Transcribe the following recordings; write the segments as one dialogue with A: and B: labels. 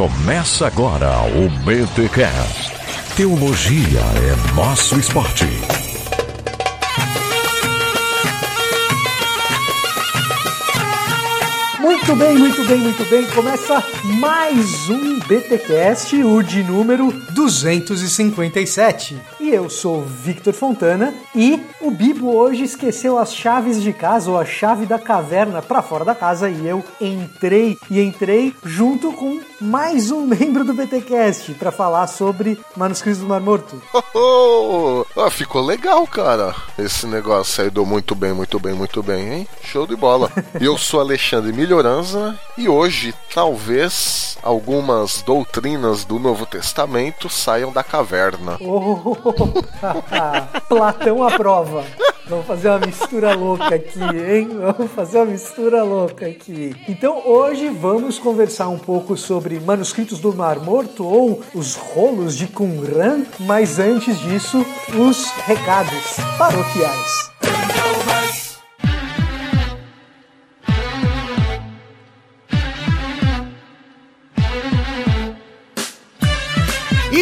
A: Começa agora o BTCast. Teologia é nosso esporte.
B: Muito bem, muito bem, muito bem. Começa mais um BTcast, o de número 257. E eu sou Victor Fontana e o Bibo hoje esqueceu as chaves de casa ou a chave da caverna para fora da casa e eu entrei e entrei junto com mais um membro do BTcast para falar sobre manuscritos do Mar Morto.
C: Oh, oh. Ah, ficou legal, cara. Esse negócio aí deu muito bem, muito bem, muito bem, hein? Show de bola. eu sou Alexandre Melhoranza e hoje talvez algumas doutrinas do Novo Testamento saiam da caverna.
B: Oh, Platão aprova. Vamos fazer uma mistura louca aqui, hein? Vamos fazer uma mistura louca aqui. Então hoje vamos conversar um pouco sobre manuscritos do Mar Morto ou os rolos de Qumran, mas antes disso, os recados paroquiais.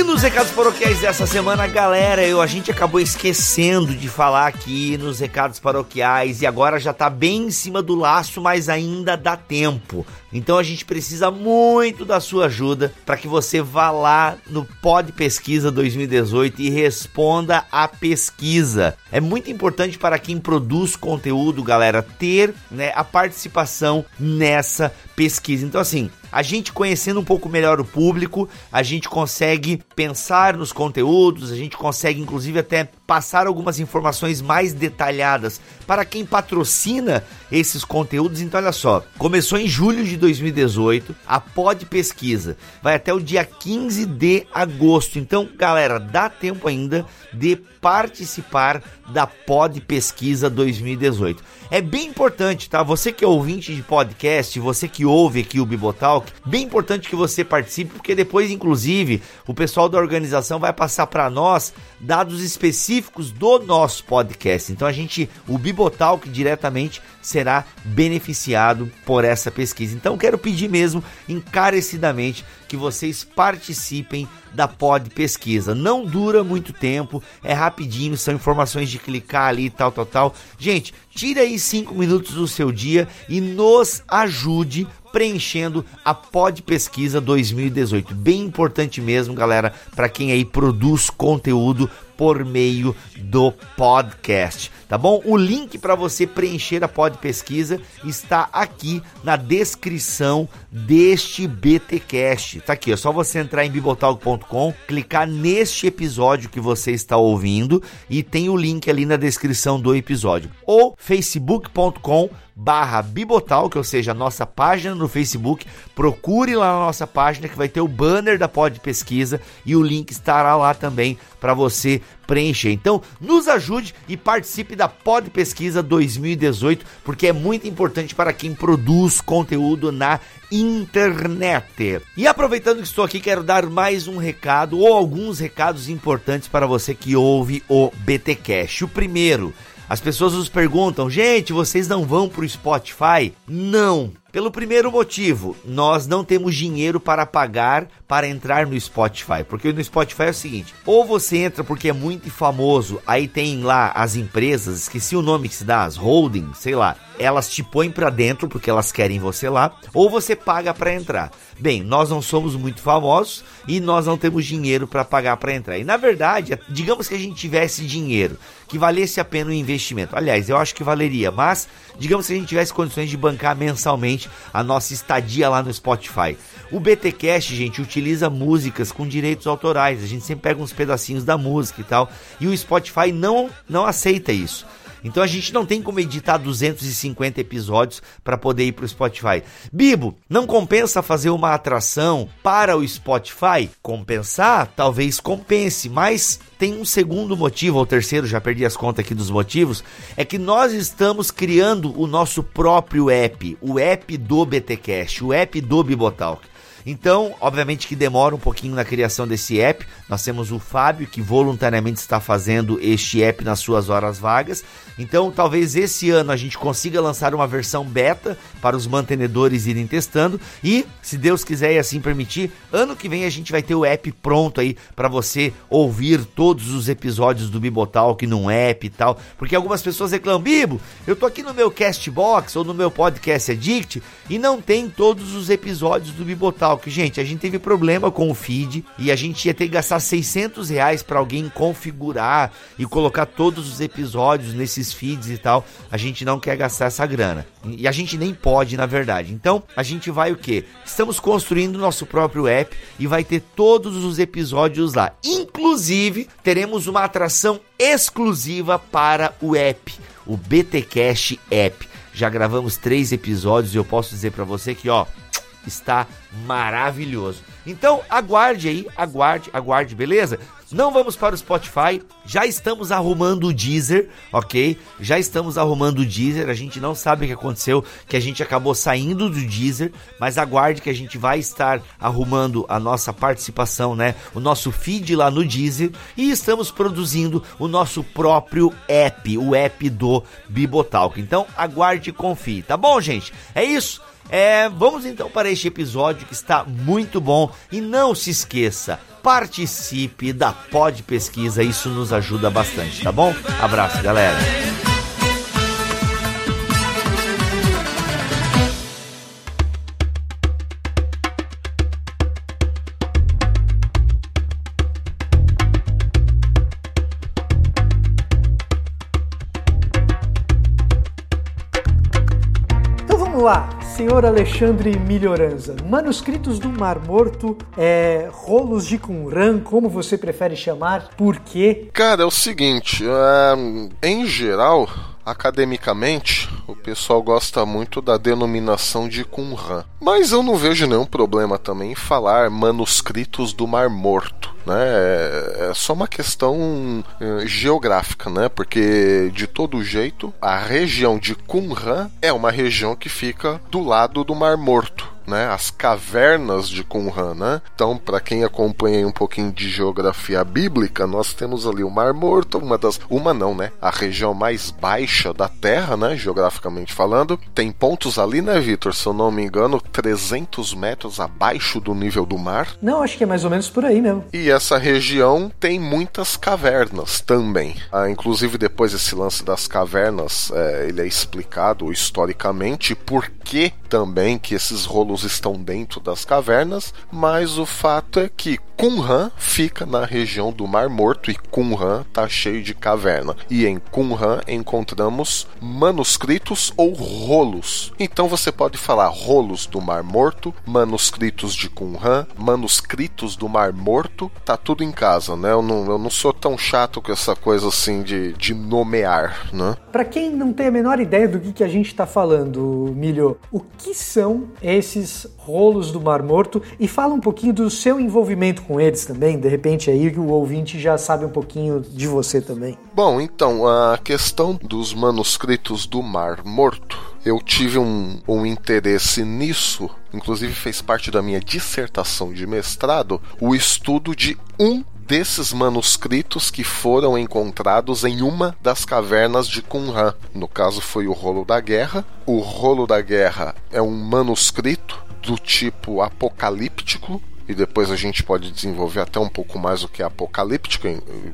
D: Nos recados paroquiais dessa semana, galera, eu, a gente acabou esquecendo de falar aqui nos recados paroquiais e agora já tá bem em cima do laço, mas ainda dá tempo. Então a gente precisa muito da sua ajuda para que você vá lá no Pod Pesquisa 2018 e responda a pesquisa. É muito importante para quem produz conteúdo, galera, ter né, a participação nessa pesquisa. Então, assim, a gente conhecendo um pouco melhor o público, a gente consegue pensar nos conteúdos, a gente consegue inclusive até passar algumas informações mais detalhadas para quem patrocina esses conteúdos. Então, olha só, começou em julho de 2018, a Pod Pesquisa vai até o dia 15 de agosto. Então, galera, dá tempo ainda de participar da Pod Pesquisa 2018. É bem importante, tá? Você que é ouvinte de podcast, você que ouve aqui o Bibotalk, bem importante que você participe, porque depois, inclusive, o pessoal da organização vai passar para nós dados específicos do nosso podcast. Então a gente, o Bibotalk diretamente será beneficiado por essa pesquisa. Então quero pedir mesmo encarecidamente que vocês participem da Pod Pesquisa. Não dura muito tempo, é rapidinho, são informações de clicar ali, tal, tal, tal. Gente, tire aí cinco minutos do seu dia e nos ajude preenchendo a Pod Pesquisa 2018. Bem importante mesmo, galera, para quem aí produz conteúdo por meio do podcast, tá bom? O link para você preencher a pod pesquisa está aqui na descrição deste BTcast. Tá aqui, é só você entrar em bibotalk.com, clicar neste episódio que você está ouvindo e tem o link ali na descrição do episódio. Ou facebook.com barra Bibotalk, ou seja, a nossa página no Facebook. Procure lá na nossa página que vai ter o banner da pod pesquisa e o link estará lá também para você preencher. Então, nos ajude e participe da Pod Pesquisa 2018, porque é muito importante para quem produz conteúdo na internet. E aproveitando que estou aqui, quero dar mais um recado ou alguns recados importantes para você que ouve o BTcast. O primeiro, as pessoas nos perguntam, gente, vocês não vão para o Spotify? Não. Pelo primeiro motivo, nós não temos dinheiro para pagar para entrar no Spotify. Porque no Spotify é o seguinte: ou você entra porque é muito famoso, aí tem lá as empresas, esqueci o nome que se dá, as holding, sei lá, elas te põem para dentro porque elas querem você lá, ou você paga para entrar. Bem, nós não somos muito famosos e nós não temos dinheiro para pagar para entrar. E na verdade, digamos que a gente tivesse dinheiro que valesse a pena o investimento. Aliás, eu acho que valeria, mas digamos que a gente tivesse condições de bancar mensalmente a nossa estadia lá no Spotify. O BTcast, gente, utiliza músicas com direitos autorais. A gente sempre pega uns pedacinhos da música e tal, e o Spotify não não aceita isso. Então a gente não tem como editar 250 episódios para poder ir para o Spotify. Bibo, não compensa fazer uma atração para o Spotify? Compensar? Talvez compense, mas tem um segundo motivo, ou terceiro, já perdi as contas aqui dos motivos, é que nós estamos criando o nosso próprio app, o app do BTcast, o app do Bibotalk. Então, obviamente que demora um pouquinho na criação desse app. Nós temos o Fábio que voluntariamente está fazendo este app nas suas horas vagas. Então, talvez esse ano a gente consiga lançar uma versão beta para os mantenedores irem testando e, se Deus quiser e assim permitir, ano que vem a gente vai ter o app pronto aí para você ouvir todos os episódios do Bibotalk num app e tal, porque algumas pessoas reclamam, Bibo, eu tô aqui no meu Castbox ou no meu podcast Addict e não tem todos os episódios do Bibotalk. Gente, a gente teve problema com o feed e a gente ia ter que gastar 600 reais para alguém configurar e colocar todos os episódios nesses feeds e tal. A gente não quer gastar essa grana. E a gente nem pode, na verdade. Então, a gente vai o que? Estamos construindo nosso próprio app e vai ter todos os episódios lá. Inclusive, teremos uma atração exclusiva para o app, o BT Cash App. Já gravamos três episódios e eu posso dizer para você que, ó, está maravilhoso. Então aguarde aí, aguarde, aguarde, beleza? Não vamos para o Spotify, já estamos arrumando o Deezer, ok? Já estamos arrumando o Deezer, a gente não sabe o que aconteceu, que a gente acabou saindo do Deezer, mas aguarde que a gente vai estar arrumando a nossa participação, né? O nosso feed lá no Deezer e estamos produzindo o nosso próprio app, o app do Bibotalk. Então aguarde e confie, tá bom, gente? É isso. É, vamos então para este episódio que está muito bom e não se esqueça, participe da Pod Pesquisa, isso nos ajuda bastante, tá bom? Abraço, galera.
B: Senhor Alexandre Melhoranza. Manuscritos do Mar Morto, é, rolos de Qumran, como você prefere chamar, por quê?
C: Cara, é o seguinte, é, em geral, academicamente, o pessoal gosta muito da denominação de Qumran. Mas eu não vejo nenhum problema também em falar manuscritos do Mar Morto. Né? É, é só uma questão é, geográfica, né? Porque de todo jeito, a região de Qumran é uma região que fica do lado do Mar Morto né, as cavernas de Qumran, né? Então, para quem acompanha um pouquinho de geografia bíblica, nós temos ali o Mar Morto, uma das, uma não, né? A região mais baixa da Terra, né, geograficamente falando. Tem pontos ali, né, Vitor? Se eu não me engano, 300 metros abaixo do nível do mar.
B: Não, acho que é mais ou menos por aí mesmo.
C: E essa região tem muitas cavernas também. Ah, inclusive depois esse lance das cavernas, é, ele é explicado historicamente por que também que esses rolos estão dentro das cavernas, mas o fato é que Qumran fica na região do Mar Morto e Qumran está cheio de caverna. E em Qumran encontramos manuscritos ou rolos. Então você pode falar rolos do Mar Morto, manuscritos de Qumran, manuscritos do Mar Morto, tá tudo em casa, né? Eu não, eu não sou tão chato com essa coisa assim de, de nomear, né?
B: Para quem não tem a menor ideia do que, que a gente está falando, Milho, o que são esses rolos do Mar Morto? E fala um pouquinho do seu envolvimento com eles também, de repente aí o ouvinte já sabe um pouquinho de você também.
C: Bom, então, a questão dos manuscritos do Mar Morto, eu tive um, um interesse nisso, inclusive fez parte da minha dissertação de mestrado, o estudo de um desses manuscritos que foram encontrados em uma das cavernas de Qumran. No caso foi o Rolo da Guerra. O Rolo da Guerra é um manuscrito do tipo apocalíptico, e depois a gente pode desenvolver até um pouco mais o que é apocalíptico,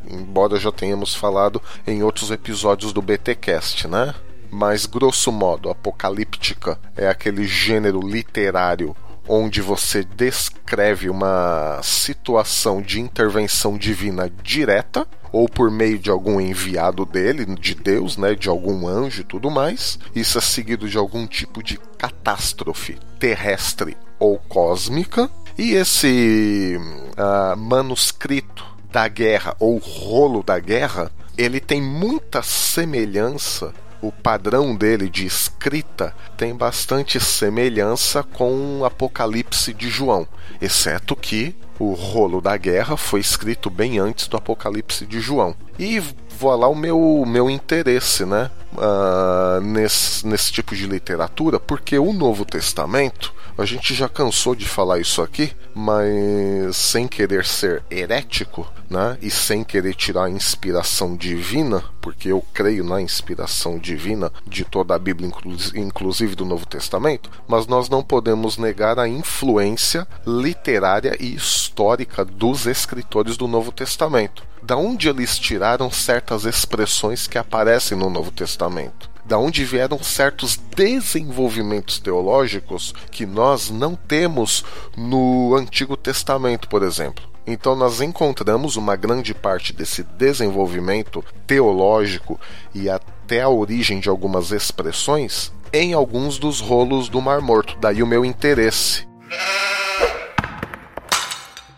C: embora já tenhamos falado em outros episódios do BTcast, né? Mas grosso modo, apocalíptica é aquele gênero literário onde você descreve uma situação de intervenção divina direta ou por meio de algum enviado dele, de Deus, né, de algum anjo e tudo mais. Isso é seguido de algum tipo de catástrofe terrestre ou cósmica. E esse uh, manuscrito da guerra ou rolo da guerra, ele tem muita semelhança o padrão dele de escrita tem bastante semelhança com o Apocalipse de João, exceto que o rolo da guerra foi escrito bem antes do Apocalipse de João. E vou lá o meu, meu interesse né, uh, nesse, nesse tipo de literatura, porque o Novo Testamento A gente já cansou de falar isso aqui, mas sem querer ser herético, né? E sem querer tirar a inspiração divina, porque eu creio na inspiração divina de toda a Bíblia, inclusive do Novo Testamento, mas nós não podemos negar a influência literária e histórica dos escritores do Novo Testamento. Da onde eles tiraram certas expressões que aparecem no Novo Testamento? Da onde vieram certos desenvolvimentos teológicos que nós não temos no Antigo Testamento, por exemplo. Então nós encontramos uma grande parte desse desenvolvimento teológico e até a origem de algumas expressões em alguns dos rolos do Mar Morto. Daí o meu interesse.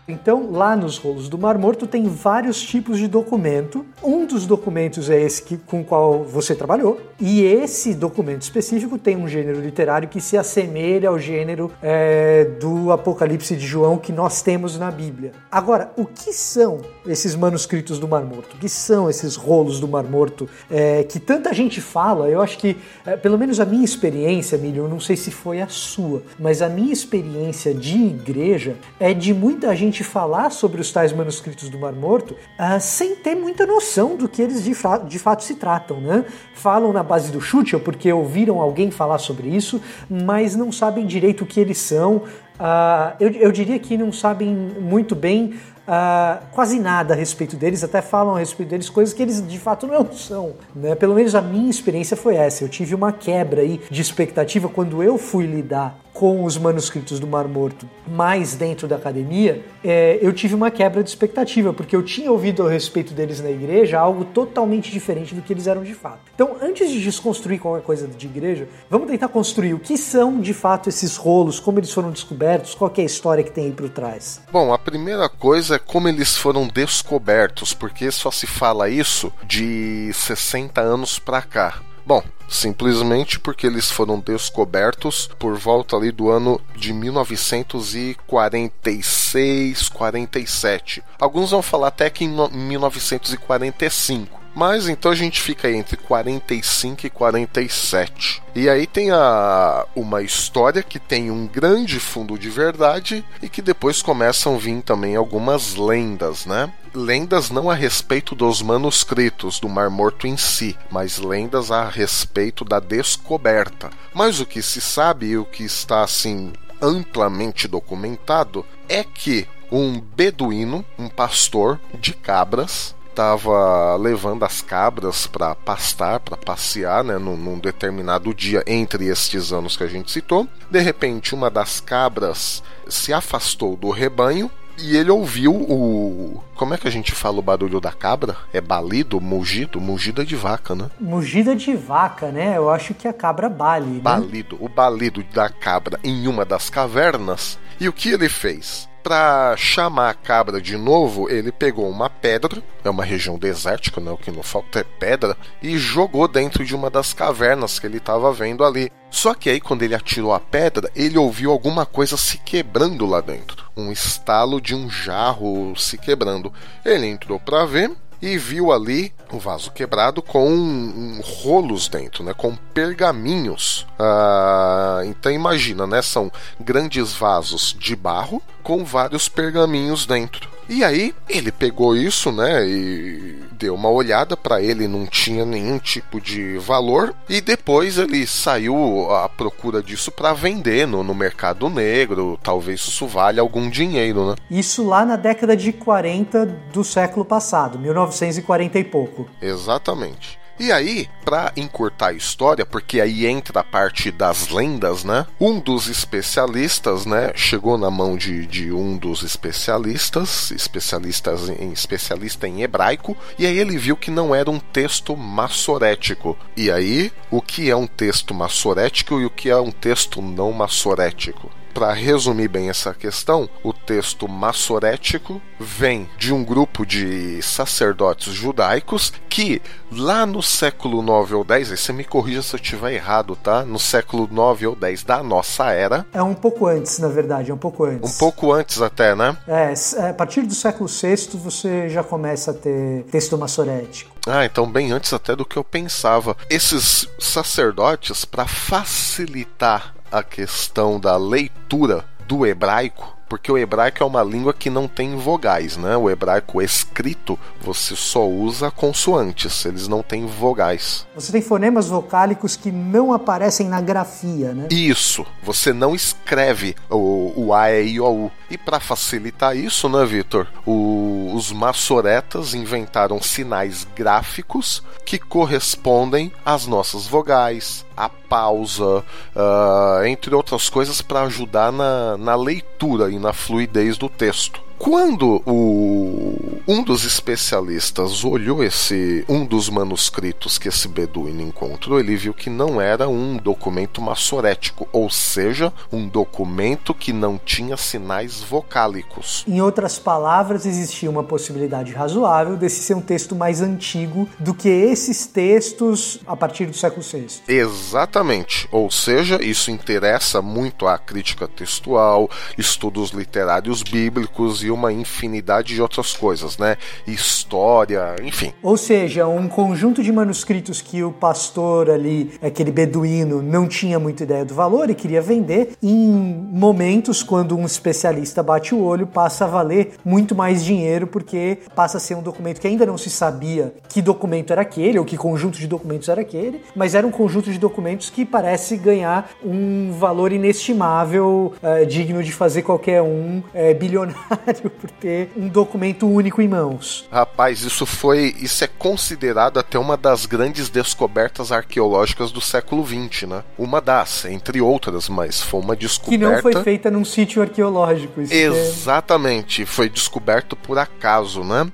B: Então, lá nos rolos do Mar Morto tem vários tipos de documento. Um dos documentos é esse que, com o qual você trabalhou, e esse documento específico tem um gênero literário que se assemelha ao gênero é, do Apocalipse de João que nós temos na Bíblia. Agora, o que são esses manuscritos do Mar Morto? O que são esses rolos do Mar Morto é, que tanta gente fala? Eu acho que, é, pelo menos a minha experiência, Milho, eu não sei se foi a sua, mas a minha experiência de igreja é de muita gente gente falar sobre os tais manuscritos do Mar Morto uh, sem ter muita noção do que eles de, de, fato se tratam, né? Falam na base do chute porque ouviram alguém falar sobre isso, mas não sabem direito o que eles são. Uh, eu, eu diria que não sabem muito bem Uh, quase nada a respeito deles, até falam a respeito deles coisas que eles de fato não são. Né? Pelo menos a minha experiência foi essa. Eu tive uma quebra aí de expectativa quando eu fui lidar com os manuscritos do Mar Morto mais dentro da academia, é, eu tive uma quebra de expectativa, porque eu tinha ouvido a respeito deles na igreja algo totalmente diferente do que eles eram de fato. Então, antes de desconstruir qualquer coisa de igreja, vamos tentar construir o que são de fato esses rolos, como eles foram descobertos, qual é a história que tem aí por trás.
C: Bom, a primeira coisa é como eles foram descobertos, porque só se fala isso de 60 anos para cá. Bom, simplesmente porque eles foram descobertos por volta ali do ano de 1946, 47. Alguns vão falar até que em 1945. Mas então a gente fica aí entre 45 e 47. E aí tem a, uma história que tem um grande fundo de verdade e que depois começam a vir também algumas lendas, né? Lendas não a respeito dos manuscritos do Mar Morto em si, mas lendas a respeito da descoberta. Mas o que se sabe e o que está assim amplamente documentado é que um beduíno, um pastor de cabras, estava levando as cabras para pastar, para passear, né, num, num, determinado dia entre estes anos que a gente citou. De repente, uma das cabras se afastou do rebanho e ele ouviu o. Como é que a gente fala o barulho da cabra? É balido, mugido? Mugida de vaca, né?
B: Mugida de vaca, né? Eu acho que a cabra bale. Né?
C: Balido. O balido da cabra em uma das cavernas. E o que ele fez? Para chamar a cabra de novo, ele pegou uma pedra, é uma região desértica, né? o que não falta é pedra, e jogou dentro de uma das cavernas que ele estava vendo ali. Só que aí, quando ele atirou a pedra, ele ouviu alguma coisa se quebrando lá dentro. Um estalo de um jarro se quebrando. Ele entrou para ver e viu ali o vaso quebrado com rolos dentro, né, com pergaminhos. Ah, então imagina, né, são grandes vasos de barro com vários pergaminhos dentro. E aí ele pegou isso, né, e deu uma olhada para ele, não tinha nenhum tipo de valor e depois ele saiu à procura disso para vender no, no mercado negro, talvez isso valha algum dinheiro, né?
B: Isso lá na década de 40 do século passado, 1940 e pouco.
C: Exatamente. E aí, para encurtar a história, porque aí entra a parte das lendas, né? Um dos especialistas, né, chegou na mão de, de um dos especialistas, especialistas em especialista em hebraico, e aí ele viu que não era um texto massorético. E aí, o que é um texto massorético e o que é um texto não massorético? para resumir bem essa questão, o texto massorético vem de um grupo de sacerdotes judaicos que lá no século 9 ou 10, aí você me corrija se eu estiver errado, tá? No século 9 ou 10 da nossa era.
B: É um pouco antes, na verdade, é um pouco antes.
C: Um pouco antes até, né?
B: É, é a partir do século VI você já começa a ter texto massorético.
C: Ah, então bem antes até do que eu pensava. Esses sacerdotes, para facilitar a questão da leitura do hebraico porque o hebraico é uma língua que não tem vogais, né? O hebraico escrito você só usa consoantes, eles não têm vogais.
B: Você tem fonemas vocálicos que não aparecem na grafia, né?
C: Isso, você não escreve o, o A, E, I, O, U. E para facilitar isso, né, Vitor? Os maçoretas inventaram sinais gráficos que correspondem às nossas vogais, a pausa, uh, entre outras coisas, para ajudar na, na leitura e na fluidez do texto. Quando o, um dos especialistas olhou esse um dos manuscritos que esse beduíno encontrou, ele viu que não era um documento massorético, ou seja, um documento que não tinha sinais vocálicos.
B: Em outras palavras, existia uma possibilidade razoável desse ser um texto mais antigo do que esses textos a partir do século VI.
C: Exatamente. Ou seja, isso interessa muito à crítica textual, estudos literários bíblicos uma infinidade de outras coisas, né? História, enfim.
B: Ou seja, um conjunto de manuscritos que o pastor ali, aquele beduíno, não tinha muita ideia do valor e queria vender, em momentos quando um especialista bate o olho, passa a valer muito mais dinheiro porque passa a ser um documento que ainda não se sabia que documento era aquele ou que conjunto de documentos era aquele, mas era um conjunto de documentos que parece ganhar um valor inestimável, uh, digno de fazer qualquer um uh, bilionário por ter um documento único em mãos.
C: Rapaz, isso foi. Isso é considerado até uma das grandes descobertas arqueológicas do século XX, né? Uma das, entre outras, mas foi uma descoberta.
B: Que não foi feita num sítio arqueológico.
C: É Exatamente, é... foi descoberto por acaso, né?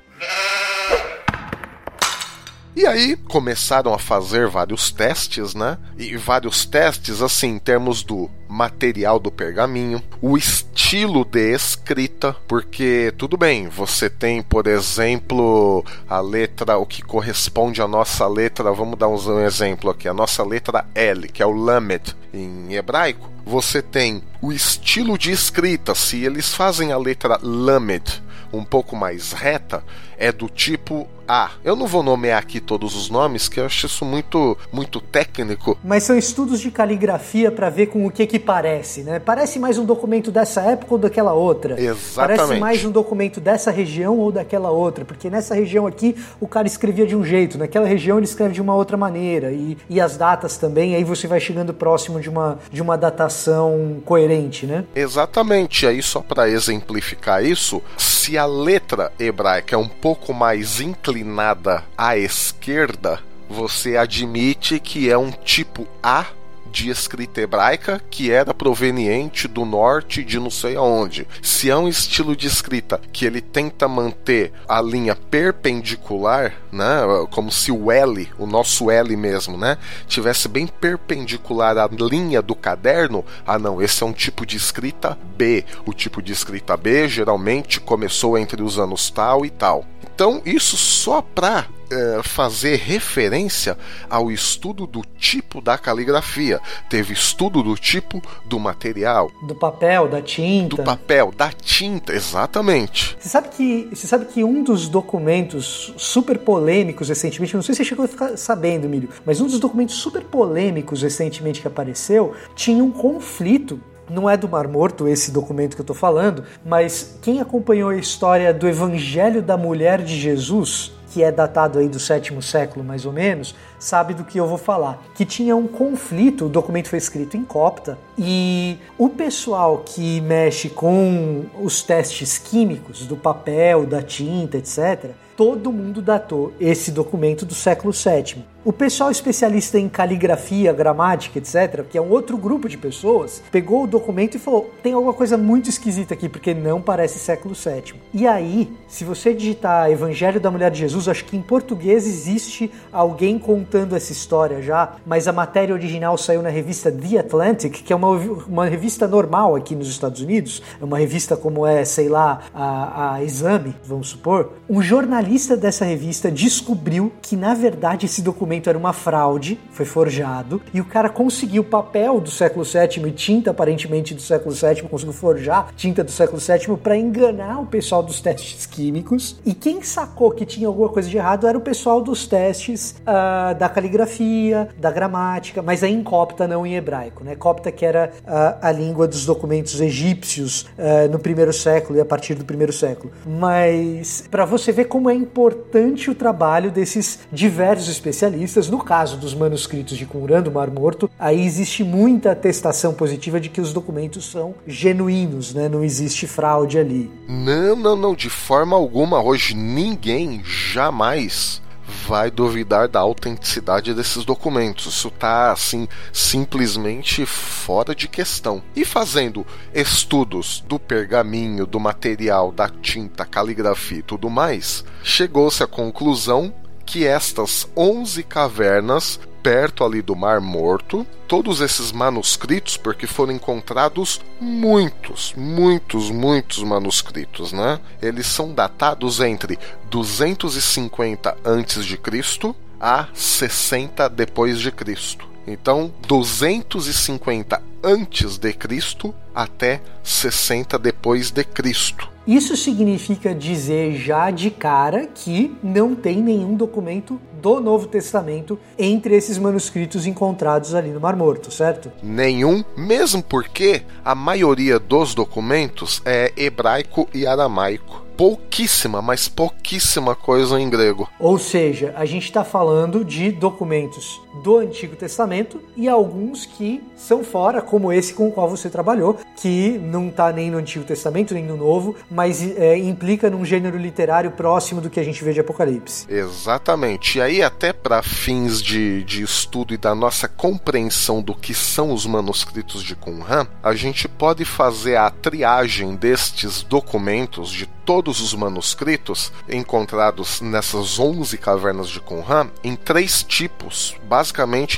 C: E aí começaram a fazer vários testes, né? E vários testes, assim, em termos do material do pergaminho, o estilo de escrita, porque tudo bem, você tem, por exemplo, a letra, o que corresponde à nossa letra, vamos dar um exemplo aqui, a nossa letra L, que é o Lamed em hebraico. Você tem o estilo de escrita, se eles fazem a letra Lamed um pouco mais reta, é do tipo A. Eu não vou nomear aqui todos os nomes, que eu acho isso muito, muito técnico.
B: Mas são estudos de caligrafia para ver com o que que parece, né? Parece mais um documento dessa época ou daquela outra.
C: Exatamente.
B: Parece mais um documento dessa região ou daquela outra, porque nessa região aqui o cara escrevia de um jeito, naquela região ele escreve de uma outra maneira e, e as datas também, aí você vai chegando próximo de uma, de uma datação coerente, né?
C: Exatamente. Aí só para exemplificar isso, se a letra hebraica é um pouco mais inclinada à esquerda, você admite que é um tipo A de escrita hebraica que era proveniente do norte de não sei aonde. Se é um estilo de escrita que ele tenta manter a linha perpendicular, né, como se o L, o nosso L mesmo, né, tivesse bem perpendicular à linha do caderno, ah não, esse é um tipo de escrita B. O tipo de escrita B geralmente começou entre os anos tal e tal. Então, isso só para é, fazer referência ao estudo do tipo da caligrafia. Teve estudo do tipo do material.
B: Do papel, da tinta.
C: Do papel, da tinta, exatamente.
B: Você sabe que, você sabe que um dos documentos super polêmicos recentemente, não sei se você chegou a ficar sabendo, Milho, mas um dos documentos super polêmicos recentemente que apareceu tinha um conflito não é do Mar Morto esse documento que eu estou falando, mas quem acompanhou a história do Evangelho da Mulher de Jesus, que é datado aí do sétimo século mais ou menos, sabe do que eu vou falar. Que tinha um conflito, o documento foi escrito em copta, e o pessoal que mexe com os testes químicos do papel, da tinta, etc., todo mundo datou esse documento do século VII. O pessoal especialista em caligrafia, gramática, etc., que é um outro grupo de pessoas, pegou o documento e falou: tem alguma coisa muito esquisita aqui, porque não parece século VII. E aí, se você digitar Evangelho da Mulher de Jesus, acho que em português existe alguém contando essa história já, mas a matéria original saiu na revista The Atlantic, que é uma, uma revista normal aqui nos Estados Unidos, é uma revista como é, sei lá, a, a Exame, vamos supor. Um jornalista dessa revista descobriu que, na verdade, esse documento documento era uma fraude, foi forjado, e o cara conseguiu papel do século VII e tinta aparentemente do século VII, conseguiu forjar tinta do século VII para enganar o pessoal dos testes químicos. E quem sacou que tinha alguma coisa de errado era o pessoal dos testes uh, da caligrafia, da gramática, mas aí em copta, não em hebraico. Né? Copta que era uh, a língua dos documentos egípcios uh, no primeiro século e a partir do primeiro século. Mas para você ver como é importante o trabalho desses diversos especialistas, no caso dos manuscritos de Qumran, do Mar Morto, aí existe muita atestação positiva de que os documentos são genuínos, né? não existe fraude ali.
C: Não, não, não, de forma alguma. Hoje ninguém jamais vai duvidar da autenticidade desses documentos. Isso está assim simplesmente fora de questão. E fazendo estudos do pergaminho, do material, da tinta, caligrafia e tudo mais, chegou-se à conclusão que estas 11 cavernas perto ali do Mar Morto, todos esses manuscritos, porque foram encontrados muitos, muitos, muitos manuscritos, né? Eles são datados entre 250 a.C. a 60 depois de Cristo. Então, 250 antes de Cristo até 60 depois de Cristo.
B: Isso significa dizer já de cara que não tem nenhum documento do Novo Testamento entre esses manuscritos encontrados ali no Mar Morto, certo?
C: Nenhum, mesmo porque a maioria dos documentos é hebraico e aramaico pouquíssima, mas pouquíssima coisa em grego.
B: Ou seja, a gente está falando de documentos do Antigo Testamento e alguns que são fora, como esse com o qual você trabalhou, que não está nem no Antigo Testamento nem no Novo, mas é, implica num gênero literário próximo do que a gente vê de Apocalipse.
C: Exatamente. E aí, até para fins de, de estudo e da nossa compreensão do que são os manuscritos de Qumran, a gente pode fazer a triagem destes documentos de todos os manuscritos encontrados nessas 11 cavernas de Qumran em três tipos, basicamente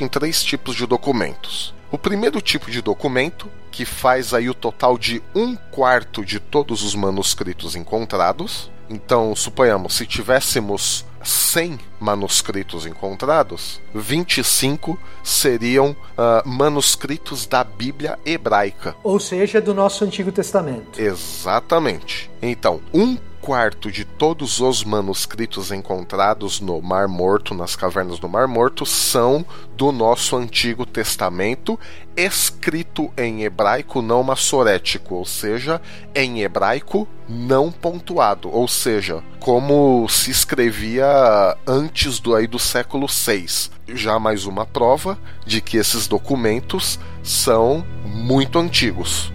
C: em três tipos de documentos. O primeiro tipo de documento, que faz aí o total de um quarto de todos os manuscritos encontrados. Então, suponhamos, se tivéssemos 100 manuscritos encontrados, 25 seriam uh, manuscritos da Bíblia hebraica.
B: Ou seja, do nosso Antigo Testamento.
C: Exatamente. Então, um quarto de todos os manuscritos encontrados no Mar Morto, nas cavernas do Mar Morto, são do nosso Antigo Testamento, escrito em hebraico não massorético, ou seja, em hebraico não pontuado, ou seja, como se escrevia antes do aí do século VI. Já mais uma prova de que esses documentos são muito antigos.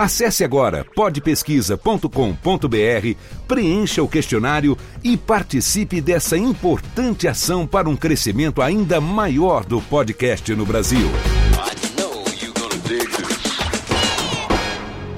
A: Acesse agora podpesquisa.com.br, preencha o questionário e participe dessa importante ação para um crescimento ainda maior do podcast no Brasil.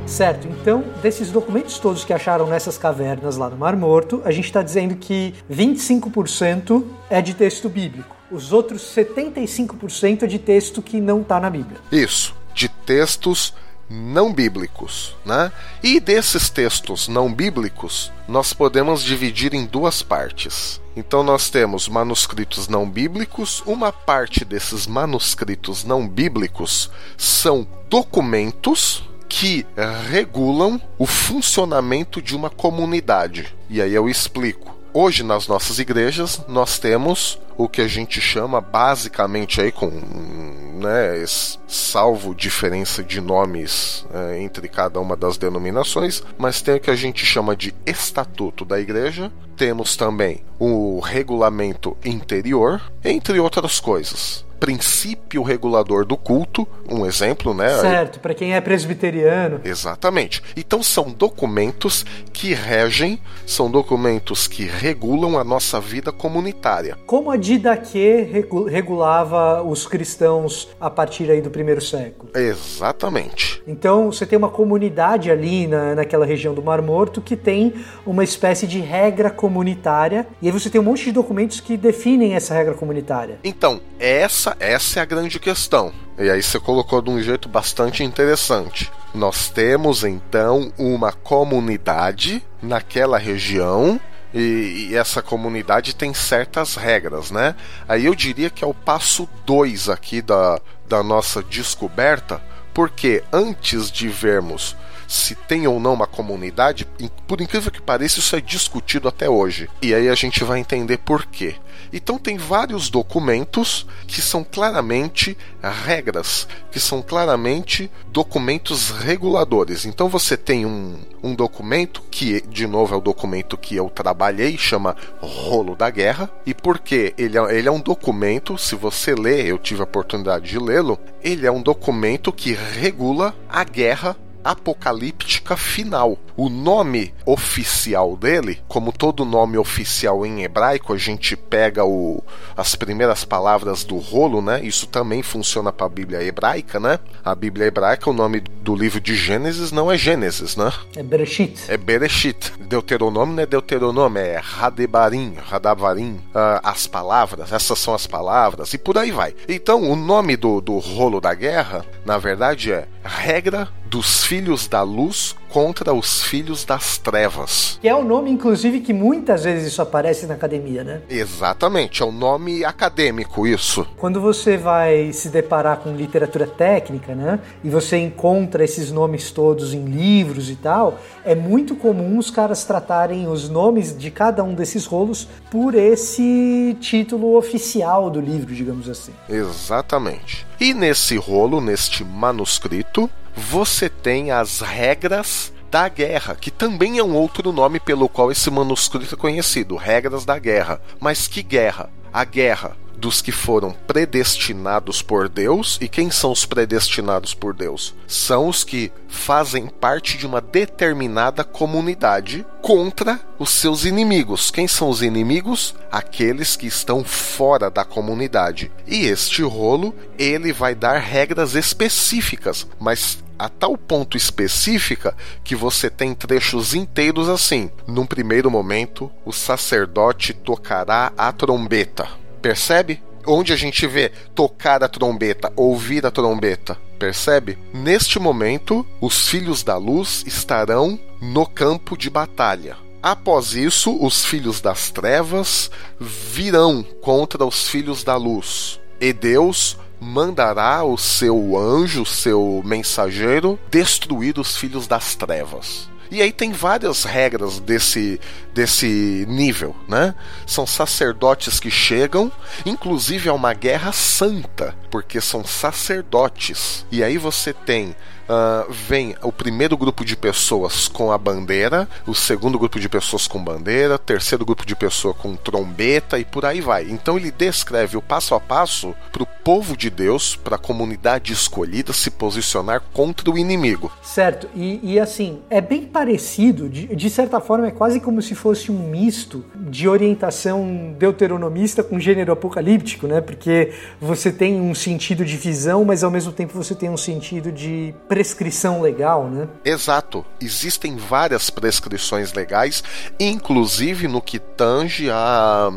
B: Certo, então, desses documentos todos que acharam nessas cavernas lá no Mar Morto, a gente está dizendo que 25% é de texto bíblico. Os outros 75% é de texto que não está na Bíblia.
C: Isso, de textos não bíblicos, né? E desses textos não bíblicos, nós podemos dividir em duas partes. Então nós temos manuscritos não bíblicos, uma parte desses manuscritos não bíblicos são documentos que regulam o funcionamento de uma comunidade. E aí eu explico. Hoje nas nossas igrejas nós temos o que a gente chama basicamente aí com né, salvo diferença de nomes é, entre cada uma das denominações, mas tem o que a gente chama de estatuto da igreja, temos também o regulamento interior, entre outras coisas. Princípio regulador do culto, um exemplo, né?
B: Certo, para quem é presbiteriano.
C: Exatamente. Então são documentos que regem, são documentos que regulam a nossa vida comunitária.
B: Como a Didaquê regulava os cristãos a partir aí do primeiro século?
C: Exatamente.
B: Então você tem uma comunidade ali na, naquela região do Mar Morto que tem uma espécie de regra comunitária e aí você tem um monte de documentos que definem essa regra comunitária.
C: Então, essa, essa é a grande questão. E aí você colocou de um jeito bastante interessante. Nós temos então uma comunidade naquela região e, e, essa comunidade tem certas regras, né? Aí eu diria que é o passo 2 aqui da, da nossa descoberta, porque antes de vermos se tem ou não uma comunidade, por incrível que pareça, isso é discutido até hoje. E aí a gente vai entender por quê. Então tem vários documentos que são claramente regras, que são claramente documentos reguladores. Então você tem um, um documento que, de novo, é o documento que eu trabalhei, chama Rolo da Guerra. E por quê? Ele é, ele é um documento, se você ler, eu tive a oportunidade de lê-lo, ele é um documento que regula a guerra apocalíptica final. O nome oficial dele, como todo nome oficial em hebraico, a gente pega o, as primeiras palavras do rolo, né? Isso também funciona para a Bíblia hebraica, né? A Bíblia hebraica, o nome do livro de Gênesis não é Gênesis, né?
B: É Bereshit.
C: É Bereshit. Deuteronômio não é Deuteronômio, é Radebarim, Radavarim. Uh, as palavras, essas são as palavras, e por aí vai. Então, o nome do, do rolo da guerra, na verdade, é Regra dos Filhos da Luz contra os filhos das trevas.
B: Que é o nome, inclusive, que muitas vezes isso aparece na academia, né?
C: Exatamente, é um nome acadêmico isso.
B: Quando você vai se deparar com literatura técnica, né? E você encontra esses nomes todos em livros e tal, é muito comum os caras tratarem os nomes de cada um desses rolos por esse título oficial do livro, digamos assim.
C: Exatamente. E nesse rolo, neste manuscrito, você tem as regras da Guerra, que também é um outro nome pelo qual esse manuscrito é conhecido, Regras da Guerra. Mas que guerra? A guerra dos que foram predestinados por Deus. E quem são os predestinados por Deus? São os que fazem parte de uma determinada comunidade contra os seus inimigos. Quem são os inimigos? Aqueles que estão fora da comunidade. E este rolo, ele vai dar regras específicas, mas a tal ponto específica que você tem trechos inteiros assim. Num primeiro momento, o sacerdote tocará a trombeta. Percebe? Onde a gente vê tocar a trombeta, ouvir a trombeta. Percebe? Neste momento, os filhos da luz estarão no campo de batalha. Após isso, os filhos das trevas virão contra os filhos da luz. E Deus mandará o seu anjo, seu mensageiro, destruir os filhos das trevas. E aí tem várias regras desse, desse nível, né? São sacerdotes que chegam, inclusive é uma guerra santa, porque são sacerdotes. E aí você tem uh, vem o primeiro grupo de pessoas com a bandeira, o segundo grupo de pessoas com bandeira, terceiro grupo de pessoas com trombeta e por aí vai. Então ele descreve o passo a passo para o povo de Deus, para a comunidade escolhida se posicionar contra o inimigo.
B: Certo, e, e assim, é bem parecido, de, de certa forma é quase como se fosse um misto de orientação deuteronomista com gênero apocalíptico, né? Porque você tem um sentido de visão, mas ao mesmo tempo você tem um sentido de prescrição legal, né?
C: Exato. Existem várias prescrições legais, inclusive no que tange a,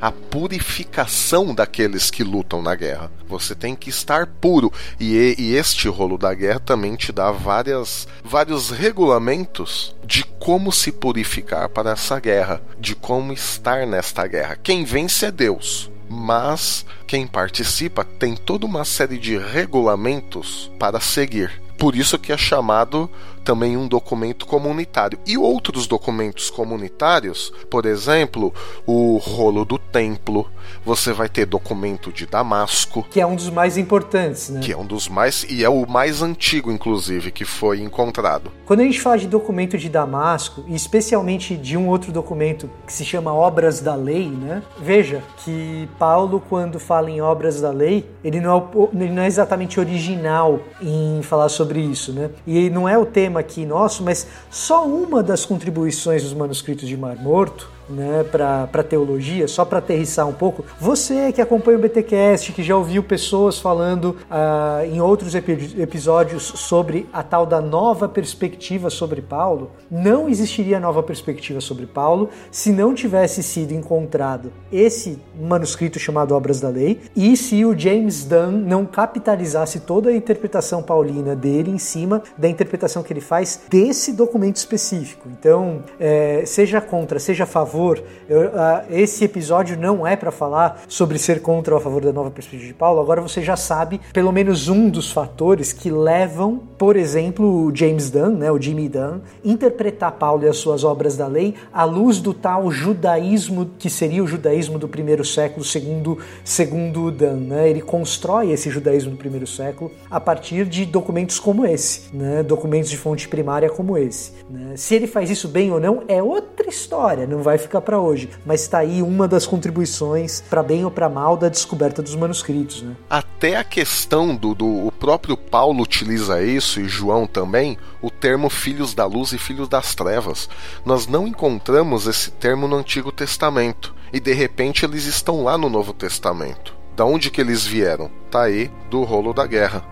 C: a purificação daqueles que lutam na guerra. Você tem que estar puro. E, e este rolo da guerra também te dá várias, vários regulamentos de como se purificar para essa guerra, de como estar nesta guerra. Quem vence é Deus mas quem participa tem toda uma série de regulamentos para seguir. Por isso que é chamado também um documento comunitário. E outros documentos comunitários, por exemplo, o rolo do templo, você vai ter documento de Damasco.
B: Que é um dos mais importantes, né?
C: Que é um dos mais. e é o mais antigo, inclusive, que foi encontrado.
B: Quando a gente fala de documento de Damasco, e especialmente de um outro documento que se chama Obras da Lei, né? Veja que Paulo, quando fala em obras da lei, ele não é, ele não é exatamente original em falar sobre isso, né? E não é o tema aqui nosso, mas só uma das contribuições dos manuscritos de Mar Morto né, para teologia, só para aterrissar um pouco, você que acompanha o BTcast, que já ouviu pessoas falando uh, em outros epi episódios sobre a tal da nova perspectiva sobre Paulo, não existiria nova perspectiva sobre Paulo se não tivesse sido encontrado esse manuscrito chamado Obras da Lei e se o James Dunn não capitalizasse toda a interpretação paulina dele em cima da interpretação que ele faz desse documento específico. Então, é, seja contra, seja a favor favor. Eu, uh, esse episódio não é para falar sobre ser contra ou a favor da nova perspectiva de Paulo. Agora você já sabe pelo menos um dos fatores que levam, por exemplo, o James Dunn, né, o Jimmy Dunn, interpretar Paulo e as suas obras da lei à luz do tal judaísmo que seria o judaísmo do primeiro século, segundo segundo Dunn. Né? Ele constrói esse judaísmo do primeiro século a partir de documentos como esse, né? documentos de fonte primária como esse. Né? Se ele faz isso bem ou não é outra história, não vai ficar para hoje, mas está aí uma das contribuições, para bem ou para mal, da descoberta dos manuscritos. Né?
C: Até a questão do, do. O próprio Paulo utiliza isso, e João também, o termo filhos da luz e filhos das trevas. Nós não encontramos esse termo no Antigo Testamento, e de repente eles estão lá no Novo Testamento. Da onde que eles vieram? Tá aí do rolo da guerra.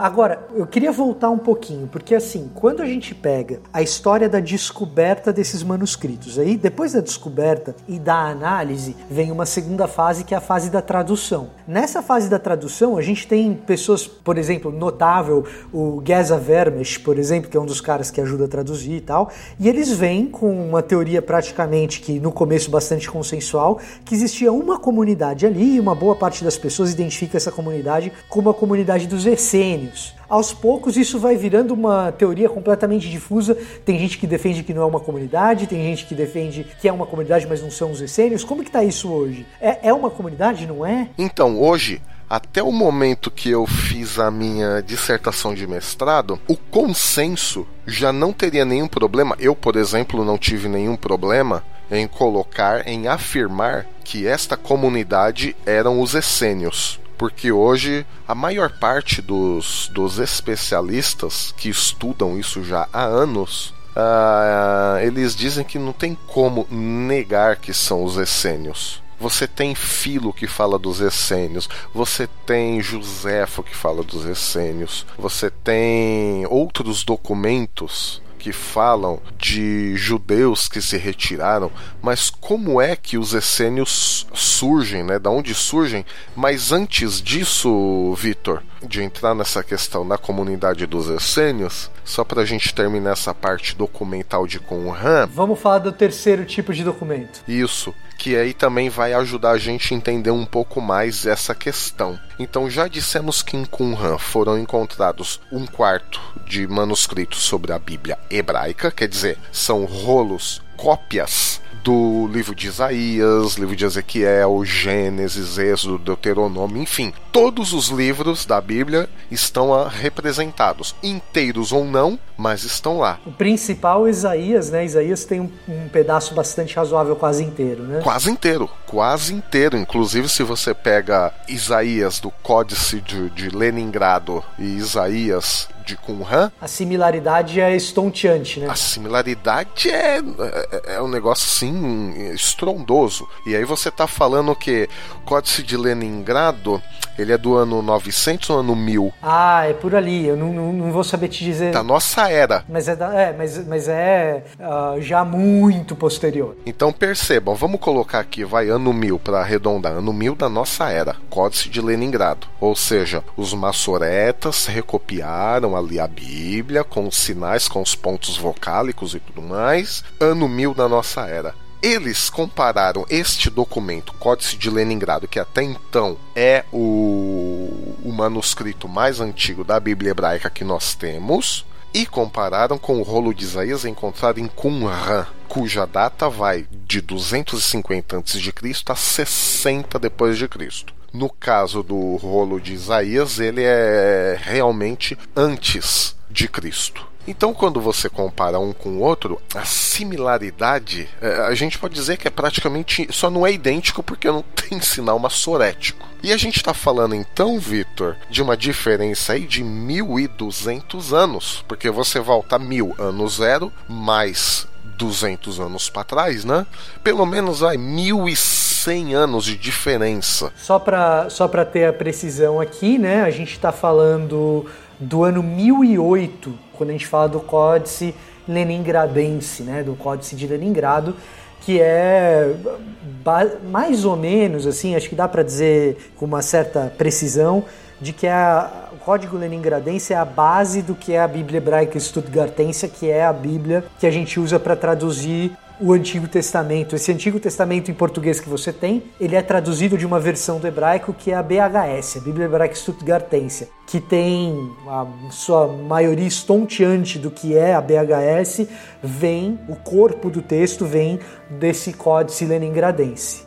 B: Agora, eu queria voltar um pouquinho, porque assim, quando a gente pega a história da descoberta desses manuscritos, aí depois da descoberta e da análise, vem uma segunda fase que é a fase da tradução. Nessa fase da tradução, a gente tem pessoas, por exemplo, notável, o Geza Vermes, por exemplo, que é um dos caras que ajuda a traduzir e tal, e eles vêm com uma teoria praticamente que no começo bastante consensual, que existia uma comunidade ali, e uma boa parte das pessoas identifica essa comunidade como a comunidade dos essênios aos poucos isso vai virando uma teoria completamente difusa. Tem gente que defende que não é uma comunidade, tem gente que defende que é uma comunidade, mas não são os essênios. Como que tá isso hoje? É, é uma comunidade, não é?
C: Então, hoje até o momento que eu fiz a minha dissertação de mestrado, o consenso já não teria nenhum problema. Eu, por exemplo, não tive nenhum problema em colocar, em afirmar que esta comunidade eram os essênios porque hoje a maior parte dos, dos especialistas que estudam isso já há anos Uh, eles dizem que não tem como negar que são os essênios. Você tem Filo que fala dos essênios, você tem Joséfo que fala dos essênios, você tem outros documentos que falam de judeus que se retiraram, mas como é que os essênios surgem, né? Da onde surgem? Mas antes disso, Vitor, de entrar nessa questão da comunidade dos essênios, só para a gente terminar essa parte documental de Qumran.
B: Vamos falar do terceiro tipo de documento.
C: Isso que aí também vai ajudar a gente a entender um pouco mais essa questão. Então já dissemos que em Qumran foram encontrados um quarto de manuscritos sobre a Bíblia hebraica, quer dizer, são rolos, cópias do livro de Isaías, livro de Ezequiel, Gênesis, Êxodo, Deuteronômio, enfim, todos os livros da Bíblia estão representados, inteiros ou não, mas estão lá.
B: O principal é Isaías, né? Isaías tem um, um, pedaço bastante razoável, quase inteiro, né?
C: Quase inteiro, quase inteiro. Inclusive, se você pega Isaías do Códice de, de Leningrado e Isaías de Qumran.
B: A similaridade é estonteante, né?
C: A similaridade é, é, é, um negócio assim estrondoso. E aí você tá falando que o Códice de Leningrado ele é do ano 900 ou ano 1000?
B: Ah, é por ali. Eu não, não, não vou saber te dizer.
C: Da nossa era.
B: Mas é, da, é mas, mas é uh, já muito posterior.
C: Então percebam, vamos colocar aqui, vai ano 1000 para arredondar, ano 1000 da nossa era, Códice de Leningrado. Ou seja, os maçoretas recopiaram ali a Bíblia com os sinais, com os pontos vocálicos e tudo mais, ano 1000 da nossa era. Eles compararam este documento, Códice de Leningrado, que até então é o, o manuscrito mais antigo da Bíblia hebraica que nós temos e compararam com o rolo de Isaías encontrado em Qumran, cuja data vai de 250 a.C. a 60 depois de Cristo. No caso do rolo de Isaías, ele é realmente antes de Cristo. Então, quando você compara um com o outro, a similaridade, é, a gente pode dizer que é praticamente. só não é idêntico porque não tem sinal massorético. E a gente está falando então, Vitor, de uma diferença aí de 1200 anos, porque você volta mil anos zero mais 200 anos para trás, né? Pelo menos vai 1100 anos de diferença.
B: Só para só para ter a precisão aqui, né? A gente está falando do ano 1008, quando a gente fala do Códice Leningradense, né? Do Códice de Leningrado, que é mais ou menos assim, acho que dá para dizer com uma certa precisão de que a, o Código Leningradense é a base do que é a Bíblia Hebraica Stuttgartense, que é a Bíblia que a gente usa para traduzir o Antigo Testamento. Esse Antigo Testamento em português que você tem, ele é traduzido de uma versão do hebraico que é a BHS, a Bíblia Hebraica Stuttgartense, que tem a sua maioria estonteante do que é a BHS, vem, o corpo do texto vem desse Códice Leningradense.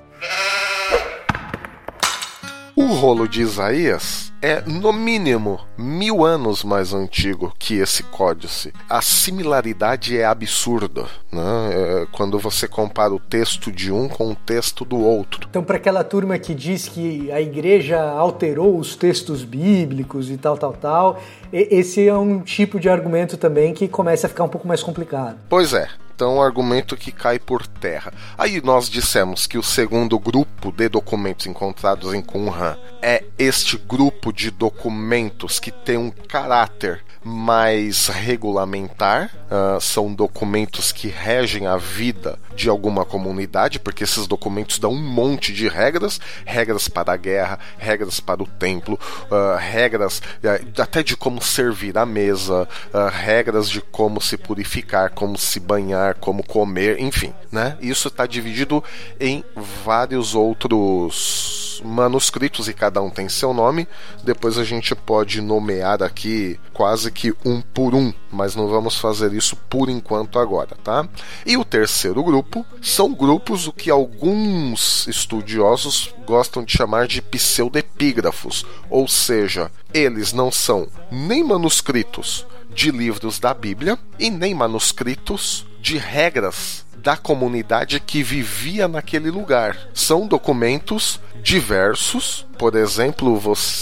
C: O rolo de Isaías é, no mínimo, mil anos mais antigo que esse códice. A similaridade é absurda, né? É, quando você compara o texto de um com o texto do outro.
B: Então, para aquela turma que diz que a igreja alterou os textos bíblicos e tal, tal, tal, esse é um tipo de argumento também que começa a ficar um pouco mais complicado.
C: Pois é, então, argumento que cai por terra. Aí nós dissemos que o segundo grupo de documentos encontrados em Qumran é este grupo de documentos que tem um caráter mais regulamentar, uh, são documentos que regem a vida de alguma comunidade, porque esses documentos dão um monte de regras, regras para a guerra, regras para o templo, uh, regras uh, até de como servir à mesa, regras de como se purificar, como se banhar, como comer, enfim, né? Isso está dividido em vários outros manuscritos e cada um tem seu nome. Depois a gente pode nomear aqui quase que um por um, mas não vamos fazer isso por enquanto agora, tá? E o terceiro grupo são grupos o que alguns estudiosos gostam de chamar de pseudepígrafos, ou seja, eles não são nem manuscritos de livros da Bíblia e nem manuscritos de regras da comunidade que vivia naquele lugar. São documentos diversos. Por exemplo,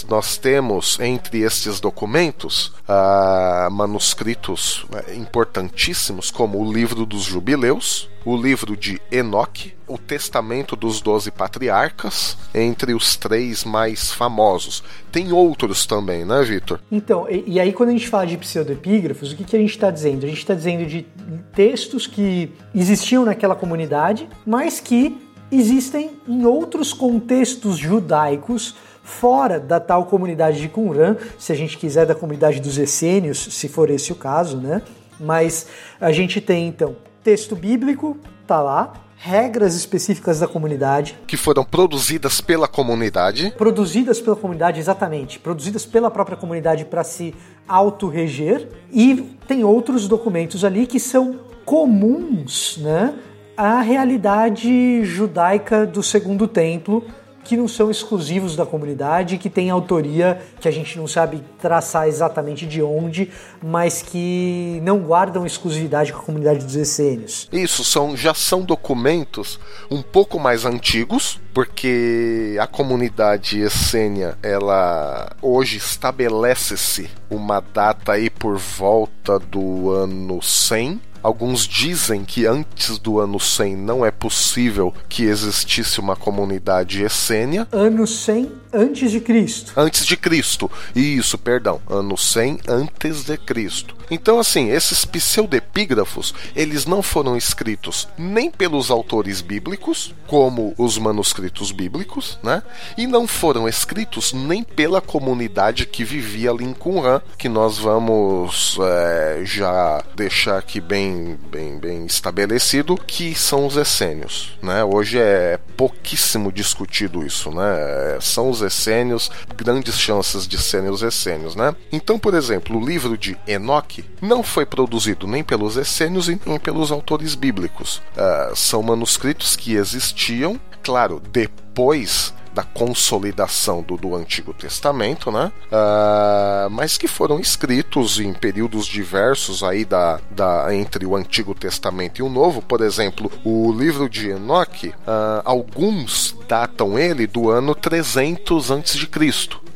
C: nós temos entre estes documentos uh, manuscritos uh, importantíssimos, como o Livro dos Jubileus, o livro de Enoque, o Testamento dos Doze Patriarcas, entre os três mais famosos. Tem outros também, né, Vitor?
B: Então, e, e, aí quando a gente fala de pseudepígrafos, o que, que a gente está dizendo? A gente está dizendo de textos que existiam naquela comunidade, mas que existem em outros contextos judaicos fora da tal comunidade de Qumran, se a gente quiser da comunidade dos essênios, se for esse o caso, né? Mas a gente tem então texto bíblico, tá lá, regras específicas da comunidade.
C: Que foram produzidas pela comunidade.
B: Produzidas pela comunidade, exatamente. Produzidas pela própria comunidade para se autorreger. E tem outros documentos ali que são comuns, né? A realidade judaica do Segundo Templo, que não são exclusivos da comunidade, que tem autoria que a gente não sabe traçar exatamente de onde, mas que não guardam exclusividade com a comunidade dos essênios.
C: Isso, são, já são documentos um pouco mais antigos, porque a comunidade essênia, ela hoje estabelece-se uma data aí por volta do ano 100, Alguns dizem que antes do ano 100 não é possível que existisse uma comunidade essênia.
B: Ano 100 antes de Cristo.
C: Antes de Cristo. Isso, perdão. Ano 100 antes de Cristo. Então, assim, esses pseudepígrafos, eles não foram escritos nem pelos autores bíblicos, como os manuscritos bíblicos, né? E não foram escritos nem pela comunidade que vivia ali em Qumran, que nós vamos é, já deixar aqui bem bem, bem, bem estabelecido, que são os essênios. Né? Hoje é pouquíssimo discutido isso. Né? São os essênios, grandes chances de serem os essênios. Né? Então, por exemplo, o livro de Enoque não foi produzido nem pelos essênios e nem pelos autores bíblicos. Uh, são manuscritos que existiam, claro, depois da consolidação do, do Antigo Testamento, né? Uh, mas que foram escritos em períodos diversos aí da, da, entre o Antigo Testamento e o Novo. Por exemplo, o livro de Enoque, uh, alguns datam ele do ano 300 a.C.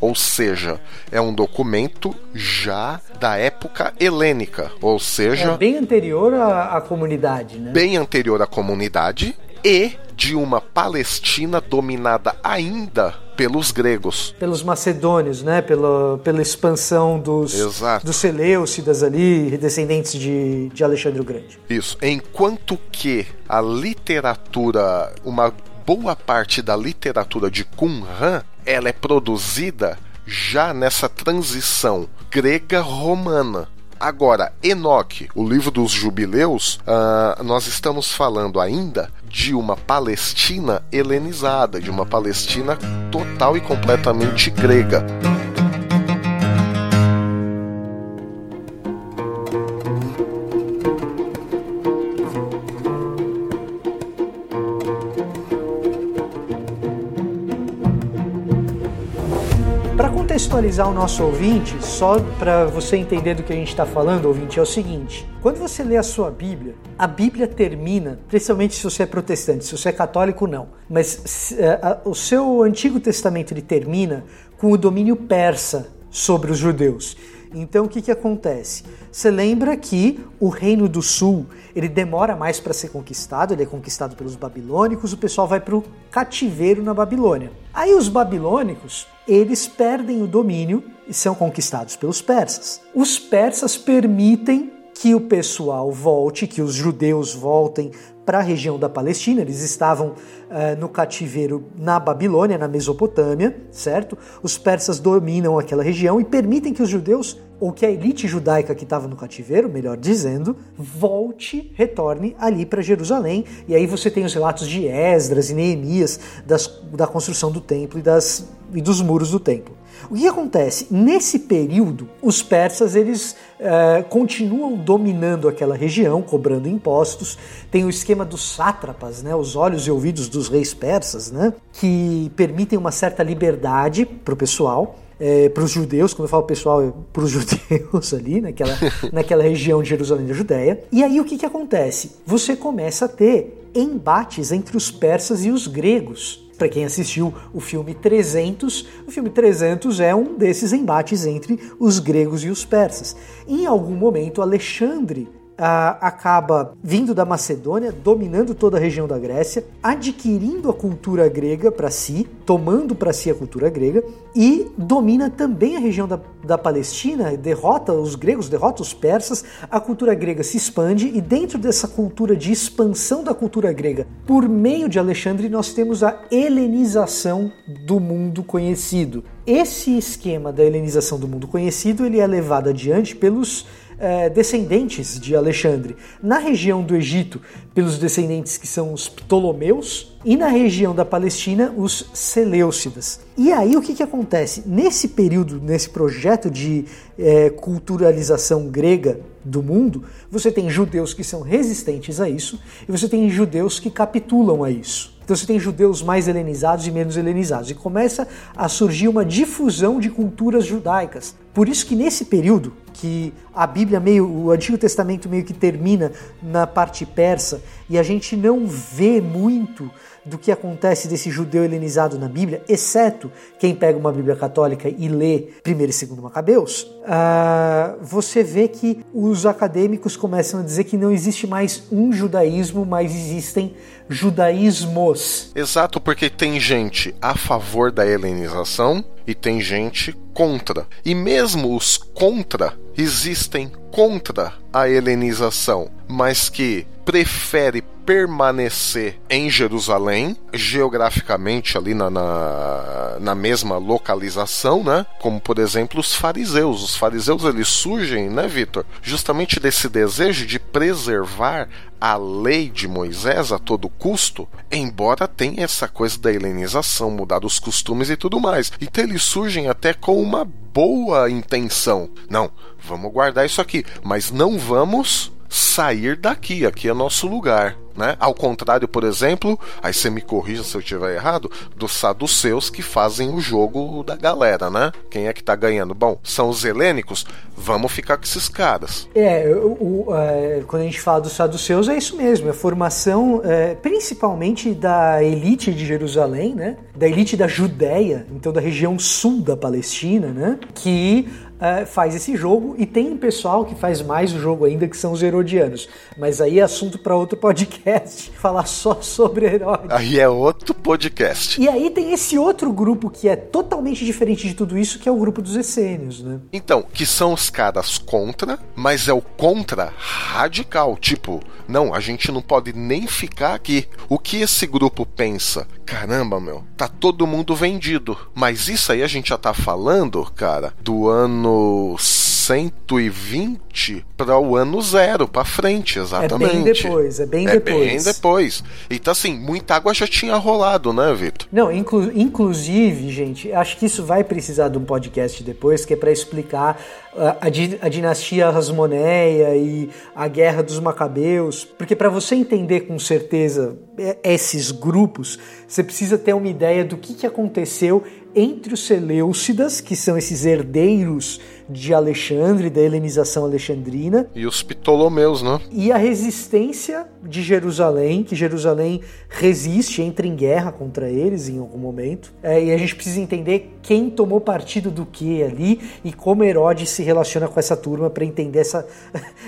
C: Ou seja, é um documento já da época helênica, ou seja,
B: é bem anterior à, à comunidade, né?
C: Bem anterior à comunidade e de uma Palestina dominada ainda pelos gregos.
B: Pelos macedônios, né? Pela, pela expansão dos, dos Seleucidas ali, descendentes de, de Alexandre o Grande.
C: Isso. Enquanto que a literatura, uma boa parte da literatura de Qumran, ela é produzida já nessa transição grega-romana. Agora, Enoque, o livro dos jubileus, uh, nós estamos falando ainda de uma Palestina helenizada, de uma Palestina total e completamente grega.
B: Contextualizar o nosso ouvinte, só para você entender do que a gente está falando, ouvinte, é o seguinte: quando você lê a sua Bíblia, a Bíblia termina, principalmente se você é protestante, se você é católico, não, mas uh, o seu Antigo Testamento ele termina com o domínio persa sobre os judeus. Então o que, que acontece? Você lembra que o Reino do Sul ele demora mais para ser conquistado, ele é conquistado pelos babilônicos, o pessoal vai para o cativeiro na Babilônia. Aí os babilônicos eles perdem o domínio e são conquistados pelos persas. Os persas permitem que o pessoal volte, que os judeus voltem para a região da Palestina. Eles estavam uh, no cativeiro na Babilônia, na Mesopotâmia, certo? Os persas dominam aquela região e permitem que os judeus, ou que a elite judaica que estava no cativeiro, melhor dizendo, volte, retorne ali para Jerusalém. E aí você tem os relatos de Esdras e Neemias das, da construção do templo e, das, e dos muros do templo. O que acontece? Nesse período, os persas eles é, continuam dominando aquela região, cobrando impostos. Tem o esquema dos sátrapas, né, os olhos e ouvidos dos reis persas, né, que permitem uma certa liberdade para o pessoal. É, para os judeus, quando eu falo pessoal, é para os judeus ali, naquela, naquela região de Jerusalém da Judéia. E aí o que, que acontece? Você começa a ter embates entre os persas e os gregos para quem assistiu o filme 300, o filme 300 é um desses embates entre os gregos e os persas. Em algum momento, Alexandre acaba vindo da Macedônia, dominando toda a região da Grécia, adquirindo a cultura grega para si, tomando para si a cultura grega e domina também a região da, da Palestina, derrota os gregos, derrota os persas, a cultura grega se expande e dentro dessa cultura de expansão da cultura grega, por meio de Alexandre, nós temos a helenização do mundo conhecido. Esse esquema da helenização do mundo conhecido ele é levado adiante pelos é, descendentes de Alexandre. Na região do Egito, pelos descendentes que são os Ptolomeus, e na região da Palestina, os Seleucidas. E aí o que, que acontece? Nesse período, nesse projeto de é, culturalização grega do mundo, você tem judeus que são resistentes a isso e você tem judeus que capitulam a isso. Então você tem judeus mais helenizados e menos helenizados. E começa a surgir uma difusão de culturas judaicas. Por isso que nesse período, que a Bíblia meio, o Antigo Testamento meio que termina na parte persa, e a gente não vê muito do que acontece desse judeu helenizado na Bíblia, exceto quem pega uma Bíblia católica e lê 1 e 2 Macabeus, uh, você vê que os acadêmicos começam a dizer que não existe mais um judaísmo, mas existem judaísmos.
C: Exato, porque tem gente a favor da helenização e tem gente contra. E mesmo os contra existem contra a helenização. mas que prefere permanecer em Jerusalém, geograficamente ali na, na, na, mesma localização, né? Como por exemplo os fariseus. Os fariseus eles surgem, né, Vitor? Justamente desse desejo de preservar a lei de Moisés a todo custo, embora tenha essa coisa da helenização, mudar os costumes e tudo mais. Então eles surgem até com uma boa intenção. Não, vamos guardar isso aqui, mas não vamos sair daqui, aqui é nosso lugar. Né? Ao contrário, por exemplo, aí você me corrija se eu estiver errado, dos saduceus que fazem o jogo da galera, né? Quem é que tá ganhando? Bom, são os helênicos, vamos ficar com esses caras.
B: É, o, é, quando a gente fala dos saduceus, é isso mesmo, é a formação é, principalmente da elite de Jerusalém, né? Da elite da Judéia, então da região sul da Palestina, né? Que uh, faz esse jogo e tem pessoal que faz mais o jogo ainda, que são os herodianos. Mas aí é assunto para outro podcast, falar só sobre Herodes.
C: Aí é outro podcast.
B: E aí tem esse outro grupo que é totalmente diferente de tudo isso, que é o grupo dos essênios, né?
C: Então, que são os caras contra, mas é o contra radical. Tipo, não, a gente não pode nem ficar aqui. O que esse grupo pensa? Caramba, meu, tá todo mundo vendido. Mas isso aí a gente já tá falando, cara, do ano 120 para o ano zero, para frente, exatamente.
B: É bem depois, é bem é depois.
C: bem depois. Então, assim, muita água já tinha rolado, né, Vitor?
B: Não, inclu inclusive, gente, acho que isso vai precisar de um podcast depois, que é para explicar a, a, dinastia Rasmoneia e a guerra dos Macabeus, porque para você entender com certeza esses grupos, você precisa ter uma ideia do que, que aconteceu entre os Seleucidas, que são esses herdeiros de Alexandre, da helenização alexandrina.
C: E os Ptolomeus, né?
B: E a resistência de Jerusalém, que Jerusalém resiste, entra em guerra contra eles em algum momento. É, e a gente precisa entender quem tomou partido do que ali e como Herodes se relaciona com essa turma para entender essa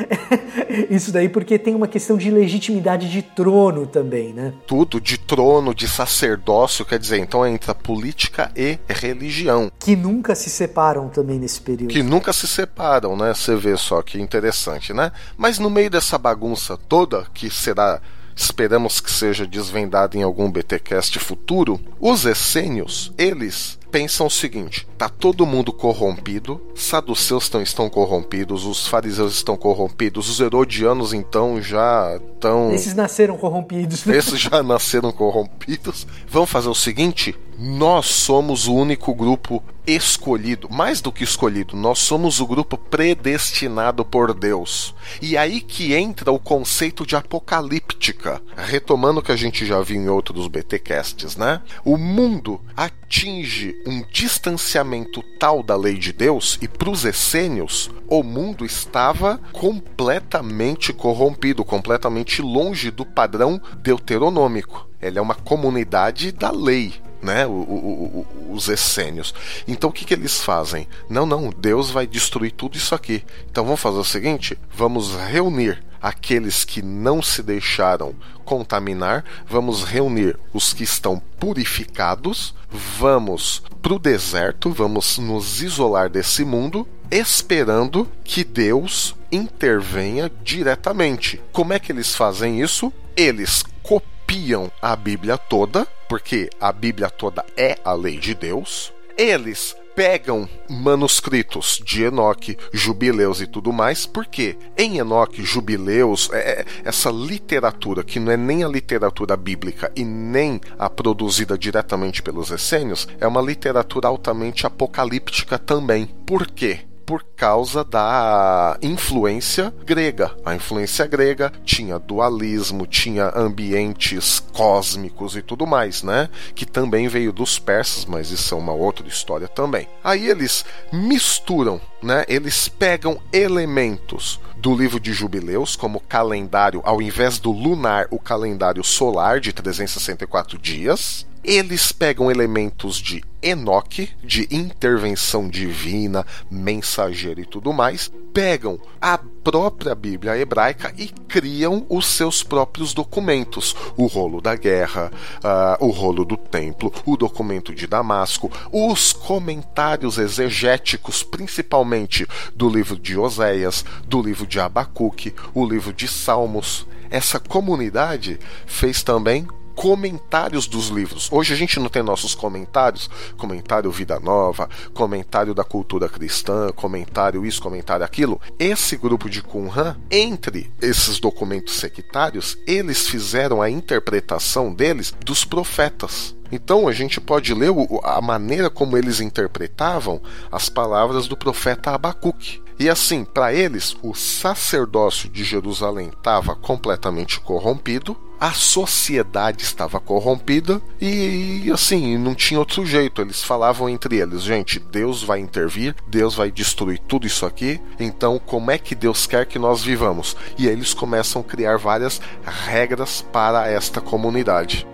B: isso daí, porque tem uma questão de legitimidade de trono também, né?
C: Tudo de trono, de sacerdócio, quer dizer, então entra política e religião.
B: Que nunca se separam também nesse período.
C: Que nunca se separam, né? Você vê só que interessante, né? Mas no meio dessa bagunça toda, que será esperamos que seja desvendada em algum BTcast futuro, os essênios, eles pensam o seguinte: tá todo mundo corrompido, saduceus estão, estão corrompidos, os fariseus estão corrompidos, os herodianos então já estão.
B: Esses nasceram corrompidos. Né?
C: Esses já nasceram corrompidos. Vamos fazer o seguinte: nós somos o único grupo escolhido, mais do que escolhido, nós somos o grupo predestinado por Deus. E aí que entra o conceito de apocalíptica, retomando o que a gente já viu em outros BTcasts, né? O mundo atinge um distanciamento tal da lei de Deus e para os essênios, o mundo estava completamente corrompido, completamente longe do padrão deuteronômico. Ele é uma comunidade da lei, né, o, o, o, os essênios. Então o que, que eles fazem? Não, não, Deus vai destruir tudo isso aqui. Então vamos fazer o seguinte: vamos reunir aqueles que não se deixaram contaminar, vamos reunir os que estão purificados, vamos para o deserto, vamos nos isolar desse mundo, esperando que Deus intervenha diretamente. Como é que eles fazem isso? Eles copiam a Bíblia toda, porque a Bíblia toda é a lei de Deus. Eles pegam manuscritos de Enoque, Jubileus e tudo mais, porque em Enoque, Jubileus, é, é, essa literatura que não é nem a literatura bíblica e nem a produzida diretamente pelos essênios, é uma literatura altamente apocalíptica também. Por quê? Por causa da influência grega. A influência grega tinha dualismo, tinha ambientes cósmicos e tudo mais, né? Que também veio dos persas, mas isso é uma outra história também. Aí eles misturam, né? Eles pegam elementos do livro de Jubileus como calendário, ao invés do lunar, o calendário solar de 364 dias eles pegam elementos de Enoque, de intervenção divina, mensageiro e tudo mais, pegam a própria Bíblia hebraica e criam os seus próprios documentos: o rolo da guerra, uh, o rolo do templo, o documento de Damasco, os comentários exegéticos, principalmente do livro de Oséias, do livro de Abacuque, o livro de Salmos. Essa comunidade fez também comentários dos livros. Hoje a gente não tem nossos comentários, comentário Vida Nova, comentário da cultura cristã, comentário isso, comentário aquilo. Esse grupo de Qumran, entre esses documentos sectários, eles fizeram a interpretação deles dos profetas. Então a gente pode ler a maneira como eles interpretavam as palavras do profeta Abacuque. E assim, para eles, o sacerdócio de Jerusalém estava completamente corrompido, a sociedade estava corrompida e assim, não tinha outro jeito. Eles falavam entre eles, gente, Deus vai intervir, Deus vai destruir tudo isso aqui, então como é que Deus quer que nós vivamos? E aí eles começam a criar várias regras para esta comunidade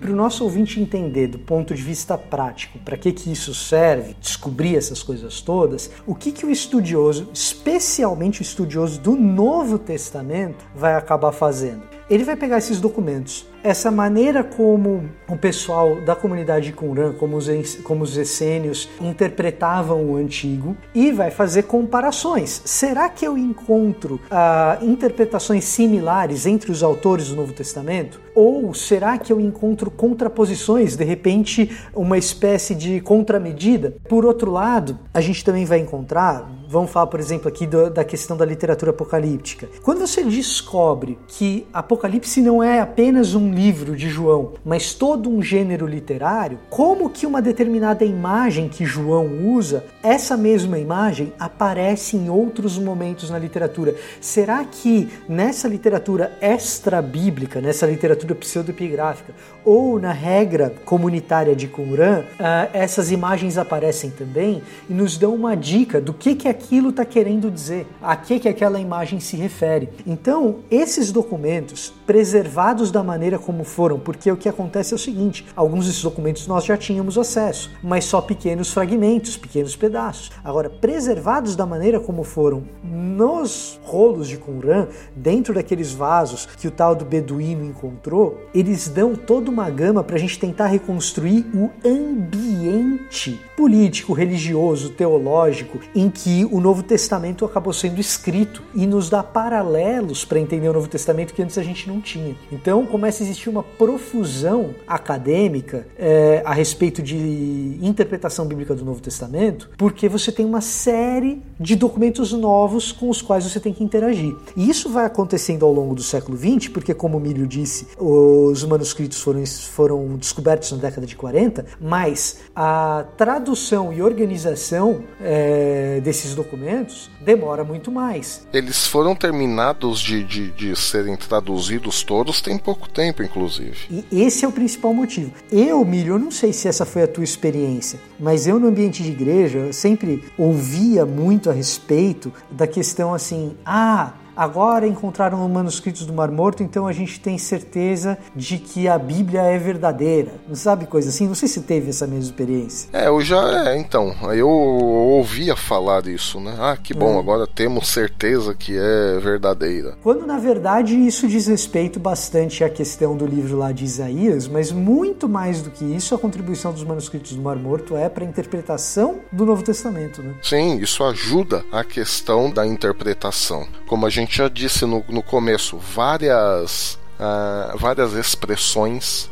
B: para o nosso ouvinte entender do ponto de vista prático para que, que isso serve, descobrir essas coisas todas, o que, que o estudioso, especialmente o estudioso do Novo Testamento, vai acabar fazendo? Ele vai pegar esses documentos, essa maneira como o pessoal da comunidade Qumran, como os, como os essênios, interpretavam o antigo e vai fazer comparações. Será que eu encontro ah, interpretações similares entre os autores do Novo Testamento? Ou será que eu encontro contraposições, de repente uma espécie de contramedida? Por outro lado, a gente também vai encontrar, vamos falar por exemplo aqui do, da questão da literatura apocalíptica. Quando você descobre que Apocalipse não é apenas um livro de João, mas todo um gênero literário, como que uma determinada imagem que João usa, essa mesma imagem aparece em outros momentos na literatura? Será que nessa literatura extra-bíblica, nessa literatura pseudoepigráfica, ou na regra comunitária de Qumran, uh, essas imagens aparecem também e nos dão uma dica do que, que aquilo está querendo dizer, a que, que aquela imagem se refere. Então, esses documentos, preservados da maneira como foram, porque o que acontece é o seguinte: alguns desses documentos nós já tínhamos acesso, mas só pequenos fragmentos, pequenos pedaços. Agora, preservados da maneira como foram nos rolos de Qumran, dentro daqueles vasos que o tal do beduíno encontrou, eles dão toda uma gama para a gente tentar reconstruir o ambiente político, religioso, teológico em que o Novo Testamento acabou sendo escrito e nos dá paralelos para entender o Novo Testamento que antes a gente não tinha. Então começa a existir uma profusão acadêmica é, a respeito de interpretação bíblica do Novo Testamento, porque você tem uma série de documentos novos com os quais você tem que interagir. E isso vai acontecendo ao longo do século XX, porque, como o Milho disse, os manuscritos foram, foram descobertos na década de 40, mas a tradução e organização é, desses documentos demora muito mais.
C: Eles foram terminados de, de, de serem traduzidos todos tem pouco tempo, inclusive.
B: E esse é o principal motivo. Eu, Milho, eu não sei se essa foi a tua experiência, mas eu no ambiente de igreja sempre ouvia muito a respeito da questão assim, ah, Agora encontraram manuscritos do Mar Morto, então a gente tem certeza de que a Bíblia é verdadeira. Não sabe coisa assim? Não sei se teve essa mesma experiência.
C: É, eu já. É, então, eu ouvia falar disso, né? Ah, que bom, é. agora temos certeza que é verdadeira.
B: Quando na verdade isso diz respeito bastante à questão do livro lá de Isaías, mas muito mais do que isso, a contribuição dos manuscritos do Mar Morto é para a interpretação do Novo Testamento, né?
C: Sim, isso ajuda a questão da interpretação. Como a gente gente já disse no, no começo, várias Uh, várias expressões,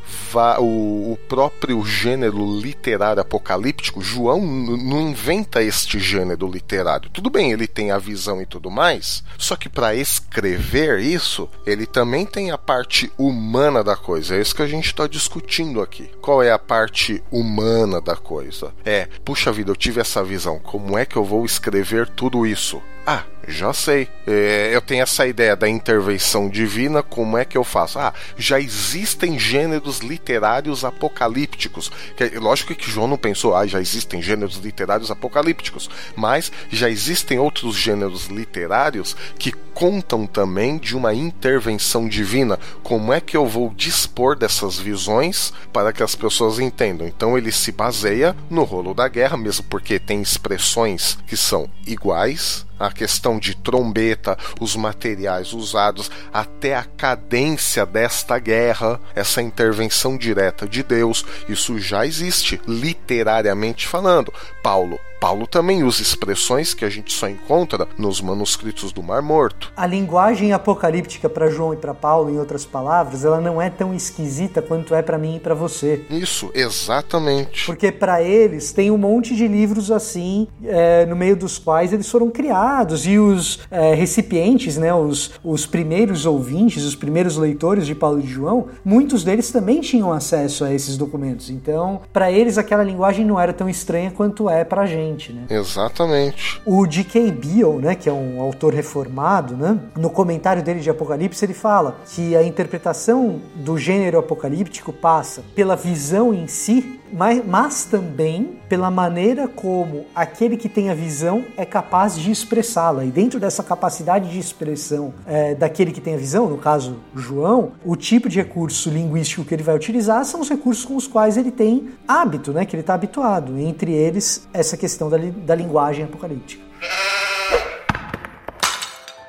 C: o, o, próprio gênero literário apocalíptico, João não inventa este gênero literário. Tudo bem, ele tem a visão e tudo mais, só que para escrever isso, ele também tem a parte humana da coisa. É isso que a gente está discutindo aqui. Qual é a parte humana da coisa? É, puxa vida, eu tive essa visão. Como é que eu vou escrever tudo isso? Ah, Já sei. É, eu tenho essa ideia da intervenção divina, como é que eu faço? Ah, já existem gêneros literários apocalípticos. Que, lógico que João não pensou, ah, já existem gêneros literários apocalípticos, mas já existem outros gêneros literários que contam também de uma intervenção divina. Como é que eu vou dispor dessas visões para que as pessoas entendam? Então ele se baseia no rolo da guerra, mesmo porque tem expressões que são iguais, a questão de trombeta, os materiais usados, até a cadência desta guerra, essa intervenção direta de Deus, isso já existe, literariamente falando. Paulo Paulo também usa expressões que a gente só encontra nos manuscritos do Mar Morto.
B: A linguagem apocalíptica para João e para Paulo, em outras palavras, ela não é tão esquisita quanto é para mim e para você.
C: Isso, exatamente.
B: Porque para eles tem um monte de livros assim, é, no meio dos quais eles foram criados e os é, recipientes, né, os, os primeiros ouvintes, os primeiros leitores de Paulo e de João, muitos deles também tinham acesso a esses documentos. Então, para eles aquela linguagem não era tão estranha quanto é para gente né?
C: Exatamente.
B: O D.K. Beale, né, que é um autor reformado, né, no comentário dele de Apocalipse, ele fala que a interpretação do gênero apocalíptico passa pela visão em si, mas, mas também pela maneira como aquele que tem a visão é capaz de expressá-la. E dentro dessa capacidade de expressão é, daquele que tem a visão, no caso João, o tipo de recurso linguístico que ele vai utilizar são os recursos com os quais ele tem hábito, né, que ele está habituado. Entre eles, essa questão da, da linguagem apocalíptica.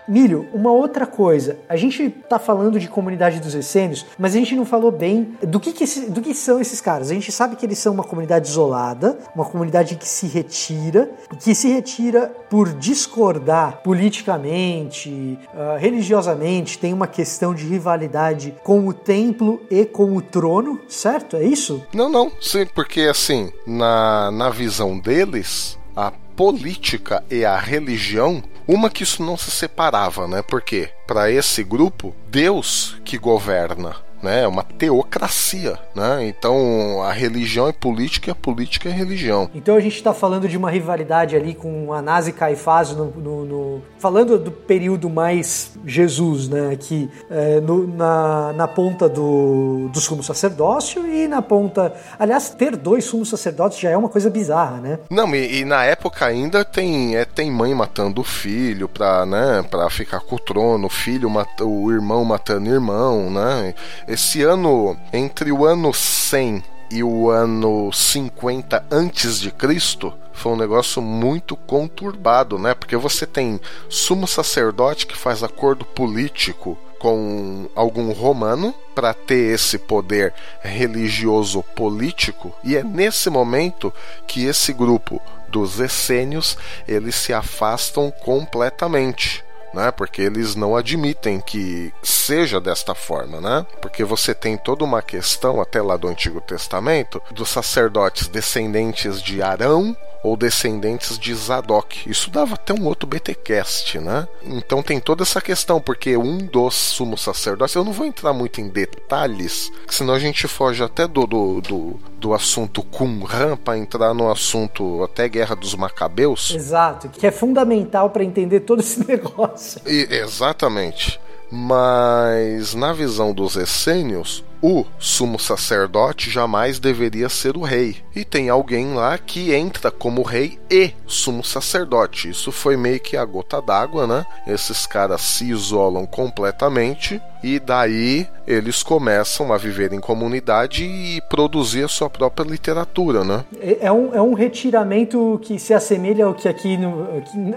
B: Milho, uma outra coisa. A gente está falando de comunidade dos essênios, mas a gente não falou bem do que, que esse, do que são esses caras. A gente sabe que eles são uma comunidade isolada, uma comunidade que se retira, que se retira por discordar politicamente, uh, religiosamente, tem uma questão de rivalidade com o templo e com o trono, certo? É isso?
C: Não, não, sim, porque assim, na, na visão deles, a política e a religião, uma que isso não se separava, né? Porque para esse grupo, Deus que governa né? É uma teocracia, né? Então a religião é política e a política é religião.
B: Então a gente está falando de uma rivalidade ali com Anás e Caifás, no, no, no, falando do período mais Jesus, né? Aqui é, na, na ponta do, do sumo sacerdócio e na ponta, aliás, ter dois sumos sacerdotes já é uma coisa bizarra, né?
C: Não, e, e na época ainda tem é, tem mãe matando o filho para né? Para ficar com o trono, o filho mata, o irmão matando o irmão, né? Esse ano, entre o ano 100 e o ano 50 antes de Cristo, foi um negócio muito conturbado, né? Porque você tem sumo sacerdote que faz acordo político com algum romano para ter esse poder religioso político e é nesse momento que esse grupo dos essênios eles se afastam completamente né? Porque eles não admitem que seja desta forma, né? Porque você tem toda uma questão até lá do Antigo Testamento dos sacerdotes descendentes de Arão ou descendentes de Zadok. Isso dava até um outro BTcast, né? Então tem toda essa questão, porque um dos sumos sacerdotes, eu não vou entrar muito em detalhes, senão a gente foge até do, do, do, do assunto Qumran para entrar no assunto até Guerra dos Macabeus.
B: Exato, que é fundamental para entender todo esse negócio.
C: E, exatamente. Mas na visão dos essênios, o sumo sacerdote jamais deveria ser o rei. E tem alguém lá que entra como rei e sumo sacerdote. Isso foi meio que a gota d'água, né? Esses caras se isolam completamente e daí eles começam a viver em comunidade e produzir a sua própria literatura, né?
B: É, é um, é um retiramento que se assemelha ao que aqui no,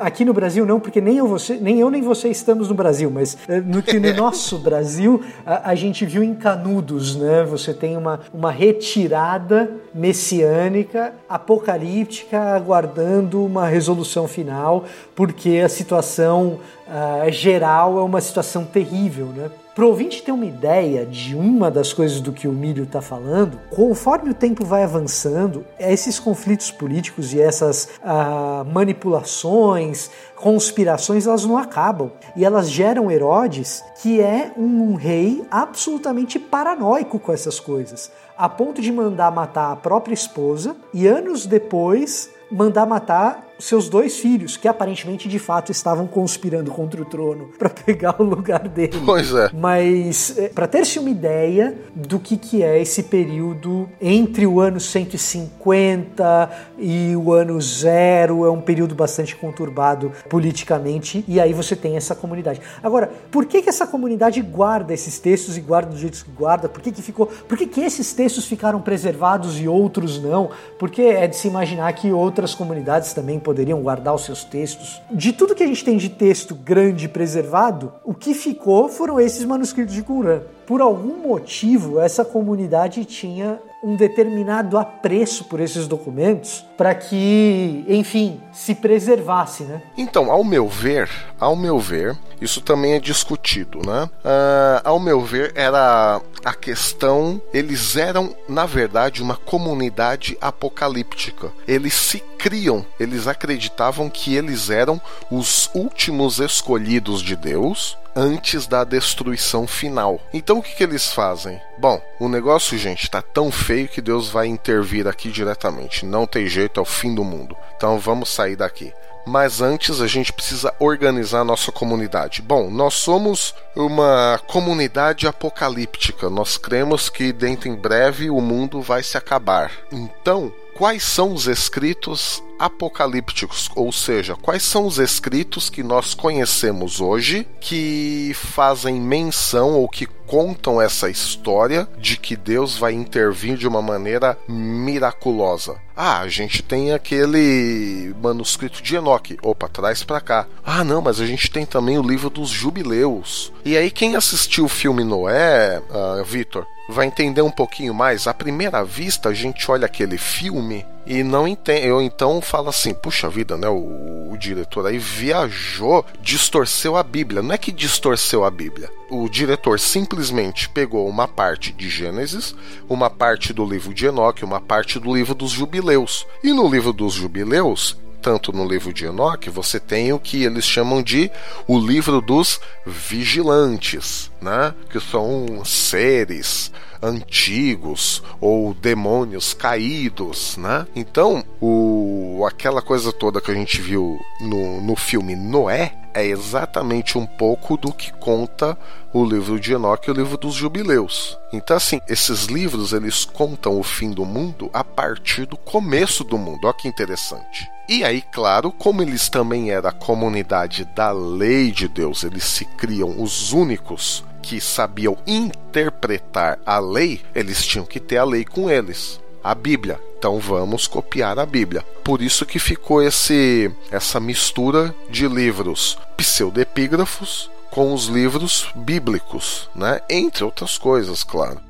B: aqui no Brasil não, porque nem eu, você, nem eu nem você estamos no Brasil, mas eh, no que no nosso Brasil a, a gente viu em Canudos, né? Você tem uma, uma retirada messiânica, apocalíptica, aguardando uma resolução final, porque a situação uh, geral é uma situação terrível, né? Para o ouvinte ter uma ideia de uma das coisas do que o Milho está falando, conforme o tempo vai avançando, esses conflitos políticos e essas uh, manipulações, conspirações, elas não acabam. E elas geram Herodes, que é um rei absolutamente paranoico com essas coisas, a ponto de mandar matar a própria esposa e anos depois mandar matar seus dois filhos, que aparentemente de fato estavam conspirando contra o trono para pegar o lugar dele.
C: Pois é.
B: Mas é, para ter-se uma ideia do que, que é esse período entre o ano 150 e o ano zero, é um período bastante conturbado politicamente, e aí você tem essa comunidade. Agora, por que, que essa comunidade guarda esses textos e guarda do jeito que guarda? Por que, que ficou. Por que, que esses textos ficaram preservados e outros não? Porque é de se imaginar que outras comunidades também poderiam guardar os seus textos. De tudo que a gente tem de texto grande preservado, o que ficou foram esses manuscritos de Qumran. Por algum motivo, essa comunidade tinha um determinado apreço por esses documentos para que, enfim, se preservasse, né?
C: Então, ao meu ver, ao meu ver, isso também é discutido, né? Uh, ao meu ver, era a questão. Eles eram, na verdade, uma comunidade apocalíptica. Eles se criam, eles acreditavam que eles eram os últimos escolhidos de Deus antes da destruição final. Então o que, que eles fazem? Bom, o negócio, gente, tá tão feio que Deus vai intervir aqui diretamente. Não tem jeito, é o fim do mundo. Então vamos sair daqui. Mas antes a gente precisa organizar a nossa comunidade. Bom, nós somos uma comunidade apocalíptica. Nós cremos que dentro em breve o mundo vai se acabar. Então, quais são os escritos apocalípticos, ou seja, quais são os escritos que nós conhecemos hoje que fazem menção ou que contam essa história de que Deus vai intervir de uma maneira miraculosa. Ah, a gente tem aquele manuscrito de Enoque. Opa, traz para cá. Ah, não, mas a gente tem também o livro dos jubileus. E aí, quem assistiu o filme Noé, uh, Vitor, vai entender um pouquinho mais. À primeira vista, a gente olha aquele filme e não entende. Eu então falo assim: puxa vida, né? O, o, diretor aí viajou, distorceu a Bíblia. Não é que distorceu a Bíblia. O diretor simplesmente pegou uma parte de Gênesis, uma parte do livro de Enoque, uma parte do livro dos Jubileus. E no livro dos Jubileus, tanto no livro de Enoque, você tem o que eles chamam de o livro dos vigilantes, né? Que são seres antigos ou demônios caídos, né? Então, o, aquela coisa toda que a gente viu no, no filme Noé é exatamente um pouco do que conta o livro de Enoque e o livro dos Jubileus. Então, assim, esses livros eles contam o fim do mundo a partir do começo do mundo. Olha que interessante. E aí, claro, como eles também eram a comunidade da lei de Deus, eles se criam os únicos que sabiam interpretar a lei, eles tinham que ter a lei com eles, a Bíblia. Então vamos copiar a Bíblia. Por isso que ficou esse essa mistura de livros pseudepígrafos com os livros bíblicos, né? Entre outras coisas, claro.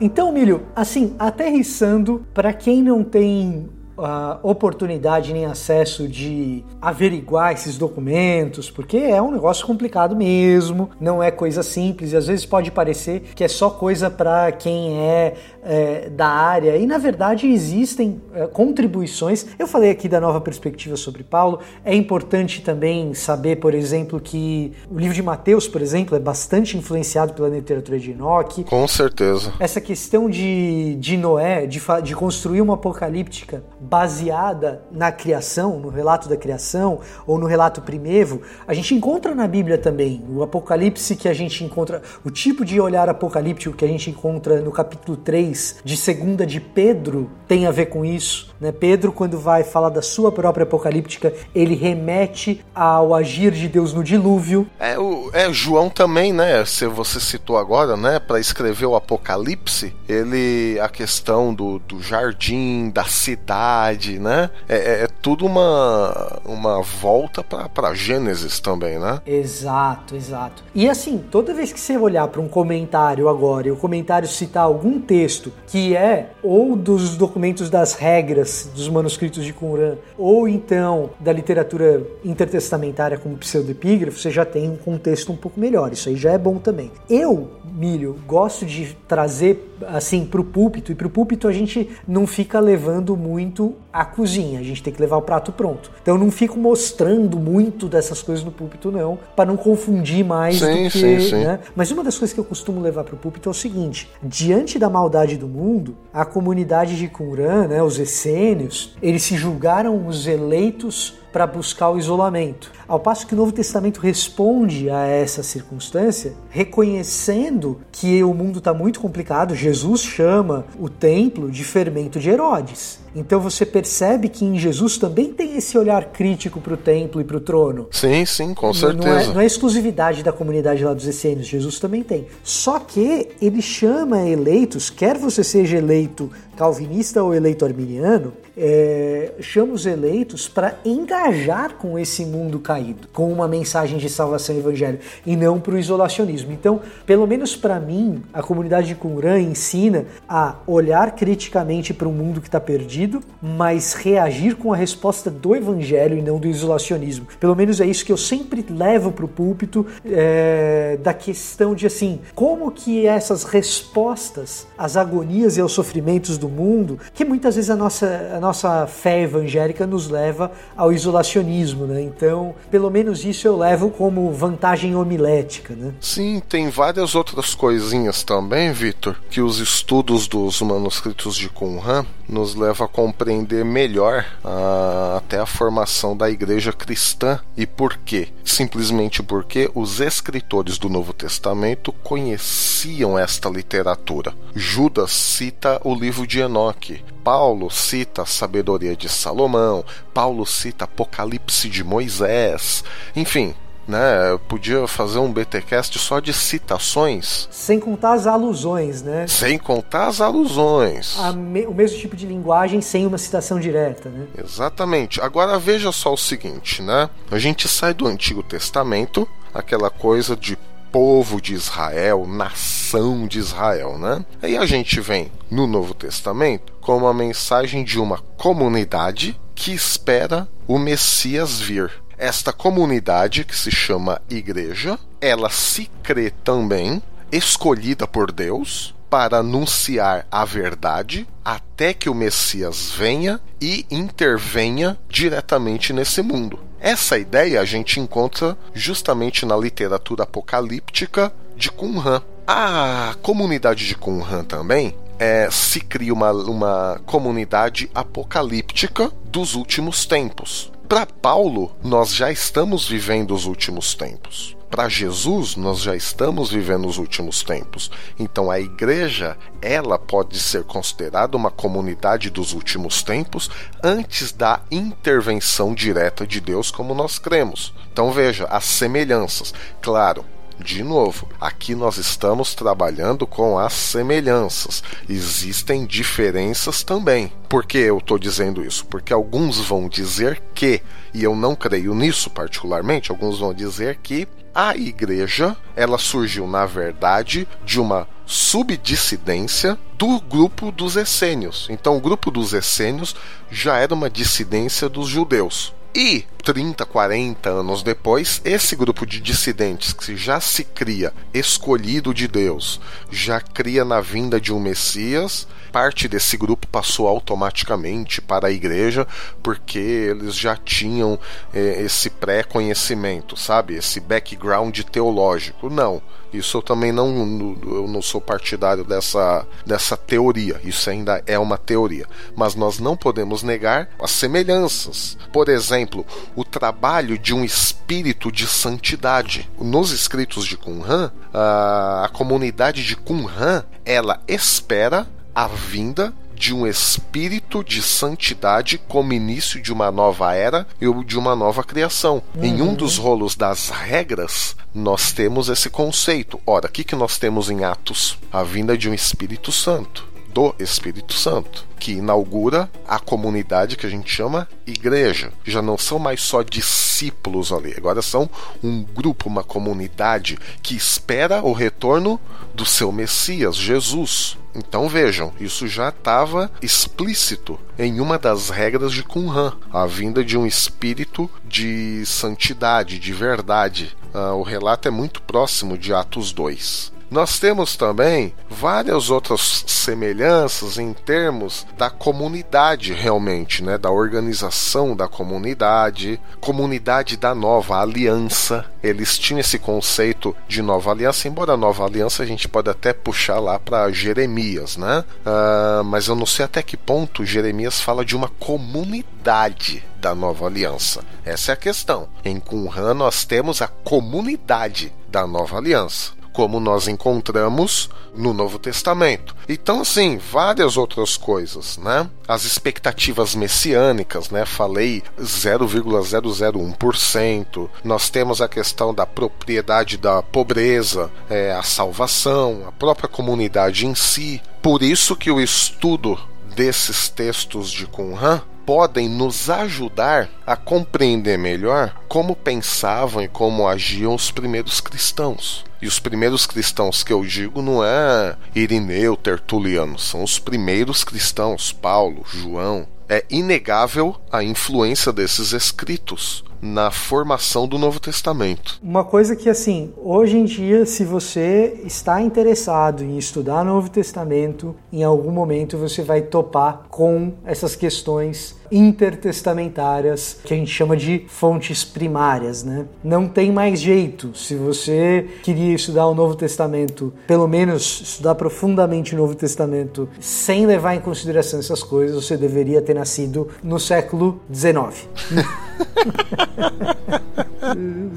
B: Então, Milho, assim, aterrissando, para quem não tem a oportunidade nem acesso de averiguar esses documentos, porque é um negócio complicado mesmo, não é coisa simples e às vezes pode parecer que é só coisa para quem é, é, da área e na verdade existem é, contribuições. Eu falei aqui da nova perspectiva sobre Paulo, é importante também saber, por exemplo, que o livro de Mateus, por exemplo, é bastante influenciado pela literatura de Enoch.
C: Com certeza.
B: Essa questão de, de Noé, de, de construir uma apocalíptica baseada na criação, no relato da criação ou no relato primevo, a gente encontra na Bíblia também. O Apocalipse que a gente encontra, o tipo de olhar apocalíptico que a gente encontra no capítulo 3 de segunda de Pedro tem a ver com isso. Né? Pedro, quando vai falar da sua própria apocalíptica, ele remete ao agir de Deus no dilúvio.
C: É, o, é João também, né? Se você citou agora, né? Para escrever o Apocalipse, ele a questão do, do jardim, da cidade, né? É, é, é tudo uma, uma volta para Gênesis também, né?
B: Exato, exato. E assim, toda vez que você olhar para um comentário agora e o comentário citar algum texto que é ou dos documentos das regras dos manuscritos de Qumran, ou então da literatura intertestamentária como pseudepígrafo, você já tem um contexto um pouco melhor. Isso aí já é bom também. Eu, Milho, gosto de trazer assim para o púlpito, e para o púlpito a gente não fica levando muito a cozinha, a gente tem que levar o prato pronto. Então eu não fico mostrando muito dessas coisas no púlpito, não, para não confundir mais
C: sim,
B: do que.
C: Sim, sim.
B: Né? Mas uma das coisas que eu costumo levar para o púlpito é o seguinte: diante da maldade do mundo, a comunidade de Qumran, né, os essênios, eles se julgaram os eleitos para buscar o isolamento. Ao passo que o Novo Testamento responde a essa circunstância, reconhecendo que o mundo está muito complicado, Jesus chama o templo de fermento de Herodes. Então você percebe que em Jesus também tem esse olhar crítico para o templo e para o trono.
C: Sim, sim, com certeza.
B: Não é, não é, exclusividade da comunidade lá dos essênios, Jesus também tem. Só que ele chama eleitos, quer você seja eleito calvinista ou eleito arminiano, é, chama os eleitos para engajar com esse mundo caído, com uma mensagem de salvação e evangelho, e não para o isolacionismo. Então, pelo menos para mim, a comunidade de Qumran ensina a olhar criticamente para um mundo que está perdido, mas reagir com a resposta do evangelho e não do isolacionismo. Pelo menos é isso que eu sempre levo para o púlpito é, da questão de assim, como que essas respostas às agonias e aos sofrimentos do mundo, que muitas vezes a nossa, a nossa fé evangélica nos leva ao isolacionismo, né? Então, pelo menos isso eu levo como vantagem homilética, né?
C: Sim, tem várias outras coisinhas também, Vitor, que os estudos dos manuscritos de Qumran nos levam a compreender melhor a, até a formação da igreja cristã. E por quê? Simplesmente porque os escritores do Novo Testamento conheciam esta literatura. Judas cita o livro de Enoque. Paulo cita a sabedoria de Salomão, Paulo cita Apocalipse de Moisés, enfim, né? Eu podia fazer um BTcast só de citações.
B: Sem contar as alusões, né?
C: Sem contar as alusões.
B: Me, o mesmo tipo de linguagem sem uma citação direta, né?
C: Exatamente. Agora veja só o seguinte, né? A gente sai do Antigo Testamento, aquela coisa de povo de Israel, nação de Israel, né? Aí a gente vem no Novo Testamento com uma mensagem de uma comunidade que espera o Messias vir. Esta comunidade, que se chama Igreja, ela se crê também escolhida por Deus para anunciar a verdade até que o Messias venha e intervenha diretamente nesse mundo. Essa ideia a gente encontra justamente na literatura apocalíptica de Qumran. A comunidade de Qumran também é, se cria uma, uma comunidade apocalíptica dos últimos tempos. Para Paulo, nós já estamos vivendo os últimos tempos para Jesus, nós já estamos vivendo os últimos tempos. Então a igreja, ela pode ser considerada uma comunidade dos últimos tempos antes da intervenção direta de Deus, como nós cremos. Então veja as semelhanças. Claro, de novo, aqui nós estamos trabalhando com as semelhanças. Existem diferenças também. Por que eu estou dizendo isso? Porque alguns vão dizer que, e eu não creio nisso particularmente, alguns vão dizer que a igreja, ela surgiu na verdade de uma subdissidência do grupo dos essênios. Então o grupo dos essênios já era uma dissidência dos judeus. E 30, 40 anos depois, esse grupo de dissidentes que já se cria escolhido de Deus, já cria na vinda de um Messias, parte desse grupo passou automaticamente para a igreja porque eles já tinham eh, esse pré-conhecimento, sabe? Esse background teológico. Não. Isso eu também não, eu não sou partidário dessa, dessa teoria. Isso ainda é uma teoria. Mas nós não podemos negar as semelhanças. Por exemplo, o trabalho de um espírito de santidade. Nos escritos de Qumran, a, a comunidade de Qumran, ela espera a vinda de um espírito de santidade como início de uma nova era e de uma nova criação. Uhum. Em um dos rolos das regras, nós temos esse conceito. Ora, o que, que nós temos em Atos? A vinda de um Espírito Santo do Espírito Santo, que inaugura a comunidade que a gente chama igreja. Já não são mais só discípulos ali, agora são um grupo, uma comunidade que espera o retorno do seu Messias, Jesus. Então vejam, isso já estava explícito em uma das regras de Qumran, a vinda de um espírito de santidade, de verdade. Uh, o relato é muito próximo de Atos 2. Nós temos também várias outras semelhanças em termos da comunidade realmente, né, da organização da comunidade, comunidade da nova aliança. Eles tinham esse conceito de nova aliança, embora nova aliança a gente pode até puxar lá para Jeremias, né? Uh, mas eu não sei até que ponto Jeremias fala de uma comunidade da nova aliança. Essa é a questão. Em Qumran nós temos a comunidade da nova aliança como nós encontramos no Novo Testamento. Então, assim, várias outras coisas, né? As expectativas messiânicas, né? Falei 0,001%. Nós temos a questão da propriedade da pobreza, é, a salvação, a própria comunidade em si. Por isso que o estudo desses textos de Qumran podem nos ajudar a compreender melhor como pensavam e como agiam os primeiros cristãos. E os primeiros cristãos que eu digo não é Irineu, Tertuliano, são os primeiros cristãos, Paulo, João. É inegável a influência desses escritos na formação do Novo Testamento.
B: Uma coisa que, assim, hoje em dia, se você está interessado em estudar o Novo Testamento, em algum momento você vai topar com essas questões intertestamentárias que a gente chama de fontes primárias, né? Não tem mais jeito. Se você queria estudar o Novo Testamento, pelo menos estudar profundamente o Novo Testamento, sem levar em consideração essas coisas, você deveria ter nascido no século XIX.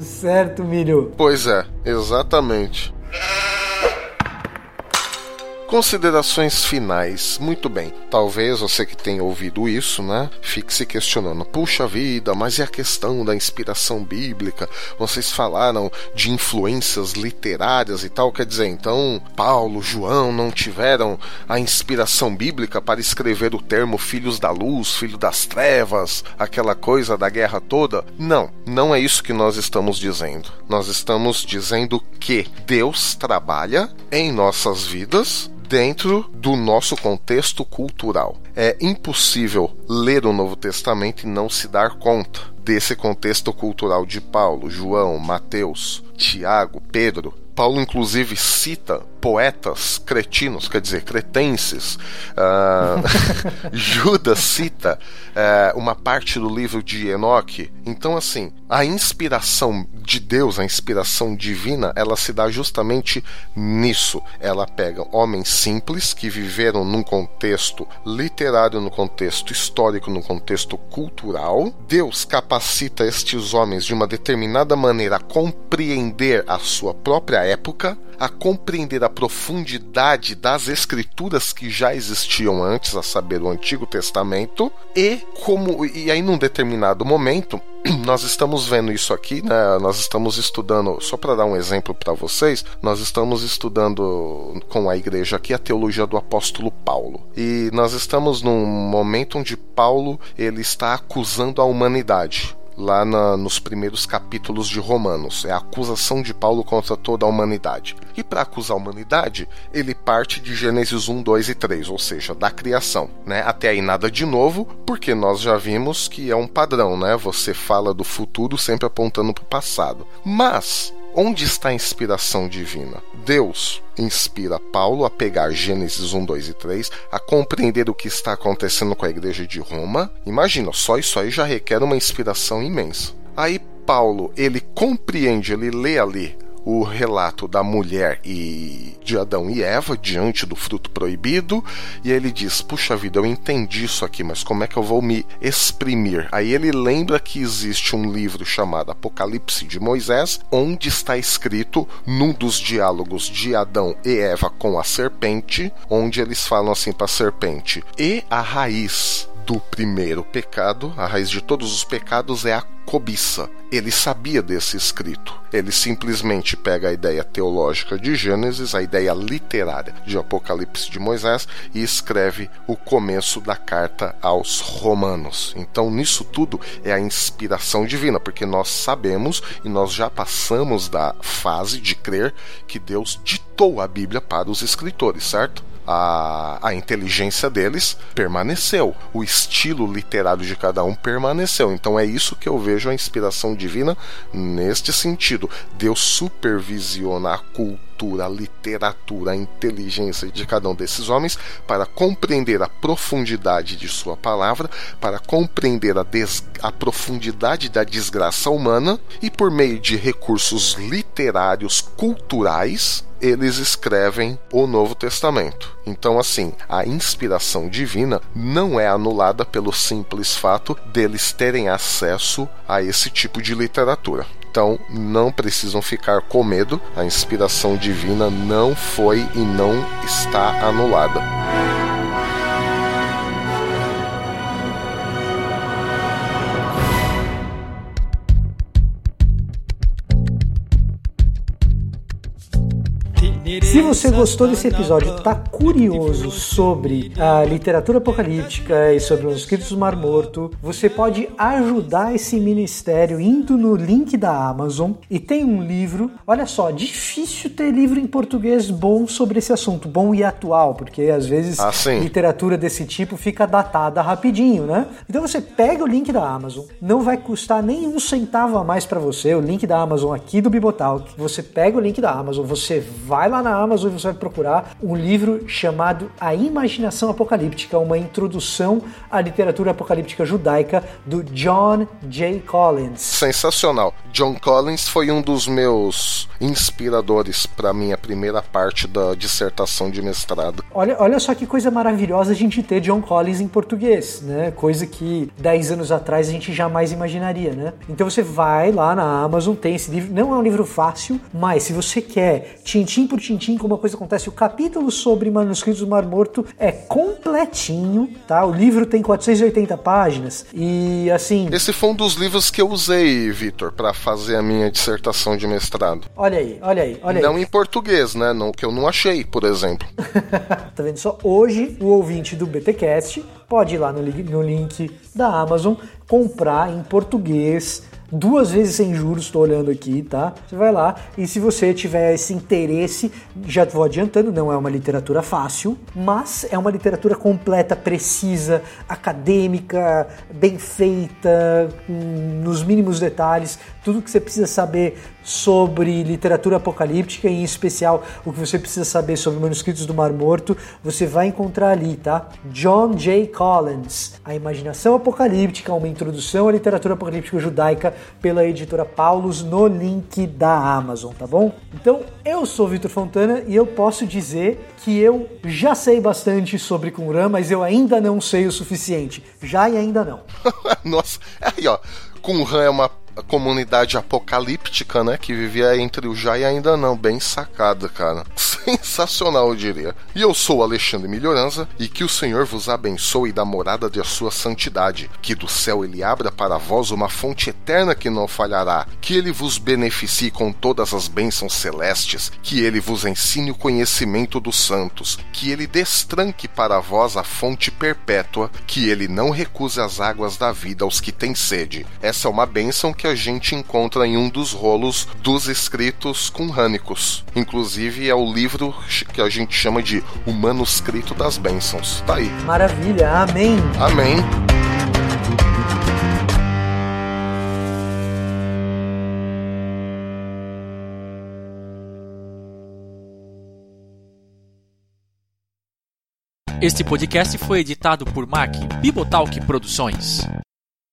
B: certo, Milho?
C: Pois é, exatamente. Considerações finais. Muito bem. Talvez você que tenha ouvido isso, né, fique se questionando: puxa vida, mas e a questão da inspiração bíblica? Vocês falaram de influências literárias e tal. Quer dizer, então Paulo, João não tiveram a inspiração bíblica para escrever o termo filhos da luz, filho das trevas, aquela coisa da guerra toda? Não, não é isso que nós estamos dizendo. Nós estamos dizendo que Deus trabalha em nossas vidas dentro do nosso contexto cultural. É impossível ler o Novo Testamento e não se dar conta desse contexto cultural de Paulo, João, Mateus, Tiago, Pedro, Paulo, inclusive, cita poetas cretinos, quer dizer, cretenses. Uh, Judas cita uh, uma parte do livro de Enoque. Então, assim, a inspiração de Deus, a inspiração divina, ela se dá justamente nisso. Ela pega homens simples que viveram num contexto literário, no contexto histórico, no contexto cultural. Deus capacita estes homens de uma determinada maneira a compreender a sua própria época, a compreender a profundidade das escrituras que já existiam antes, a saber, o Antigo Testamento, e como e aí num determinado momento nós estamos vendo isso aqui, né? Nós estamos estudando, só para dar um exemplo para vocês, nós estamos estudando com a igreja aqui a teologia do apóstolo Paulo. E nós estamos num momento onde Paulo ele está acusando a humanidade lá na, nos primeiros capítulos de Romanos. É a acusação de Paulo contra toda a humanidade. E para acusar a humanidade, ele parte de Gênesis 1, 2 e 3, ou seja, da criação. Né? Até aí nada de novo, porque nós já vimos que é um padrão, né? Você fala do futuro sempre apontando para o passado. Mas Onde está a inspiração divina? Deus inspira Paulo a pegar Gênesis 1, 2 e 3, a compreender o que está acontecendo com a igreja de Roma. Imagina, só isso aí já requer uma inspiração imensa. Aí Paulo, ele compreende, ele lê ali o relato da mulher e de Adão e Eva diante do fruto proibido, e ele diz: Puxa vida, eu entendi isso aqui, mas como é que eu vou me exprimir? Aí ele lembra que existe um livro chamado Apocalipse de Moisés, onde está escrito num dos diálogos de Adão e Eva com a serpente, onde eles falam assim para a serpente: E a raiz do primeiro pecado, a raiz de todos os pecados é a cobiça. Ele sabia desse escrito. Ele simplesmente pega a ideia teológica de Gênesis, a ideia literária de Apocalipse de Moisés e escreve o começo da carta aos Romanos. Então, nisso tudo é a inspiração divina, porque nós sabemos e nós já passamos da fase de crer que Deus ditou a Bíblia para os escritores, certo? A, a inteligência deles permaneceu, o estilo literário de cada um permaneceu. Então é isso que eu vejo a inspiração divina neste sentido. Deus supervisiona a cultura, a literatura, a inteligência de cada um desses homens para compreender a profundidade de sua palavra, para compreender a, des... a profundidade da desgraça humana e por meio de recursos literários, culturais, eles escrevem o Novo Testamento. Então, assim, a inspiração divina não é anulada pelo simples fato deles terem acesso a esse tipo de literatura. Então, não precisam ficar com medo, a inspiração divina não foi e não está anulada.
B: Se você gostou desse episódio, está curioso sobre a literatura apocalíptica e sobre os escritos do Mar Morto, você pode ajudar esse ministério indo no link da Amazon e tem um livro. Olha só, difícil ter livro em português bom sobre esse assunto, bom e atual, porque às vezes
C: ah,
B: literatura desse tipo fica datada rapidinho, né? Então você pega o link da Amazon, não vai custar nem um centavo a mais para você, o link da Amazon aqui do Bibotalk. Você pega o link da Amazon, você vai lá na Amazon e você vai procurar um livro chamado A Imaginação Apocalíptica, uma introdução à literatura apocalíptica judaica do John J. Collins.
C: Sensacional. John Collins foi um dos meus inspiradores para minha primeira parte da dissertação de mestrado.
B: Olha, olha só que coisa maravilhosa a gente ter John Collins em português, né? Coisa que 10 anos atrás a gente jamais imaginaria, né? Então você vai lá na Amazon, tem esse livro, não é um livro fácil, mas se você quer tintim por tintim como a coisa acontece, o capítulo sobre manuscritos do Mar Morto é completinho, tá? O livro tem 480 páginas e assim.
C: Esse foi um dos livros que eu usei, Vitor, para fazer a minha dissertação de mestrado.
B: Olha aí, olha aí, olha
C: não
B: aí.
C: em português, né? Não, que eu não achei, por exemplo.
B: tá vendo só? Hoje, o ouvinte do BTcast pode ir lá no, no link da Amazon comprar em português duas vezes sem juros, estou olhando aqui, tá? Você vai lá e se você tiver esse interesse, já vou adiantando, não é uma literatura fácil, mas é uma literatura completa, precisa, acadêmica, bem feita, nos mínimos detalhes, tudo que você precisa saber sobre literatura apocalíptica, em especial o que você precisa saber sobre manuscritos do Mar Morto, você vai encontrar ali, tá? John J. Collins, A Imaginação Apocalíptica, uma introdução à literatura apocalíptica judaica, pela editora Paulus, no link da Amazon, tá bom? Então, eu sou Vitor Fontana e eu posso dizer que eu já sei bastante sobre Qumran, mas eu ainda não sei o suficiente. Já e ainda não.
C: Nossa, aí ó, Qumran é uma comunidade apocalíptica, né? Que vivia entre o já e ainda não. Bem sacada, cara. Sensacional, eu diria. E eu sou Alexandre Melhoranza, e que o Senhor vos abençoe da morada de sua santidade. Que do céu ele abra para vós uma fonte eterna que não falhará. Que ele vos beneficie com todas as bênçãos celestes. Que ele vos ensine o conhecimento dos santos. Que ele destranque para vós a fonte perpétua. Que ele não recuse as águas da vida aos que têm sede. Essa é uma bênção que a gente encontra em um dos rolos dos escritos cunrânicos. Inclusive é o livro que a gente chama de O Manuscrito das Bênçãos. Tá aí.
B: Maravilha, amém.
C: Amém.
E: Este podcast foi editado por Mac Bibotalk Produções.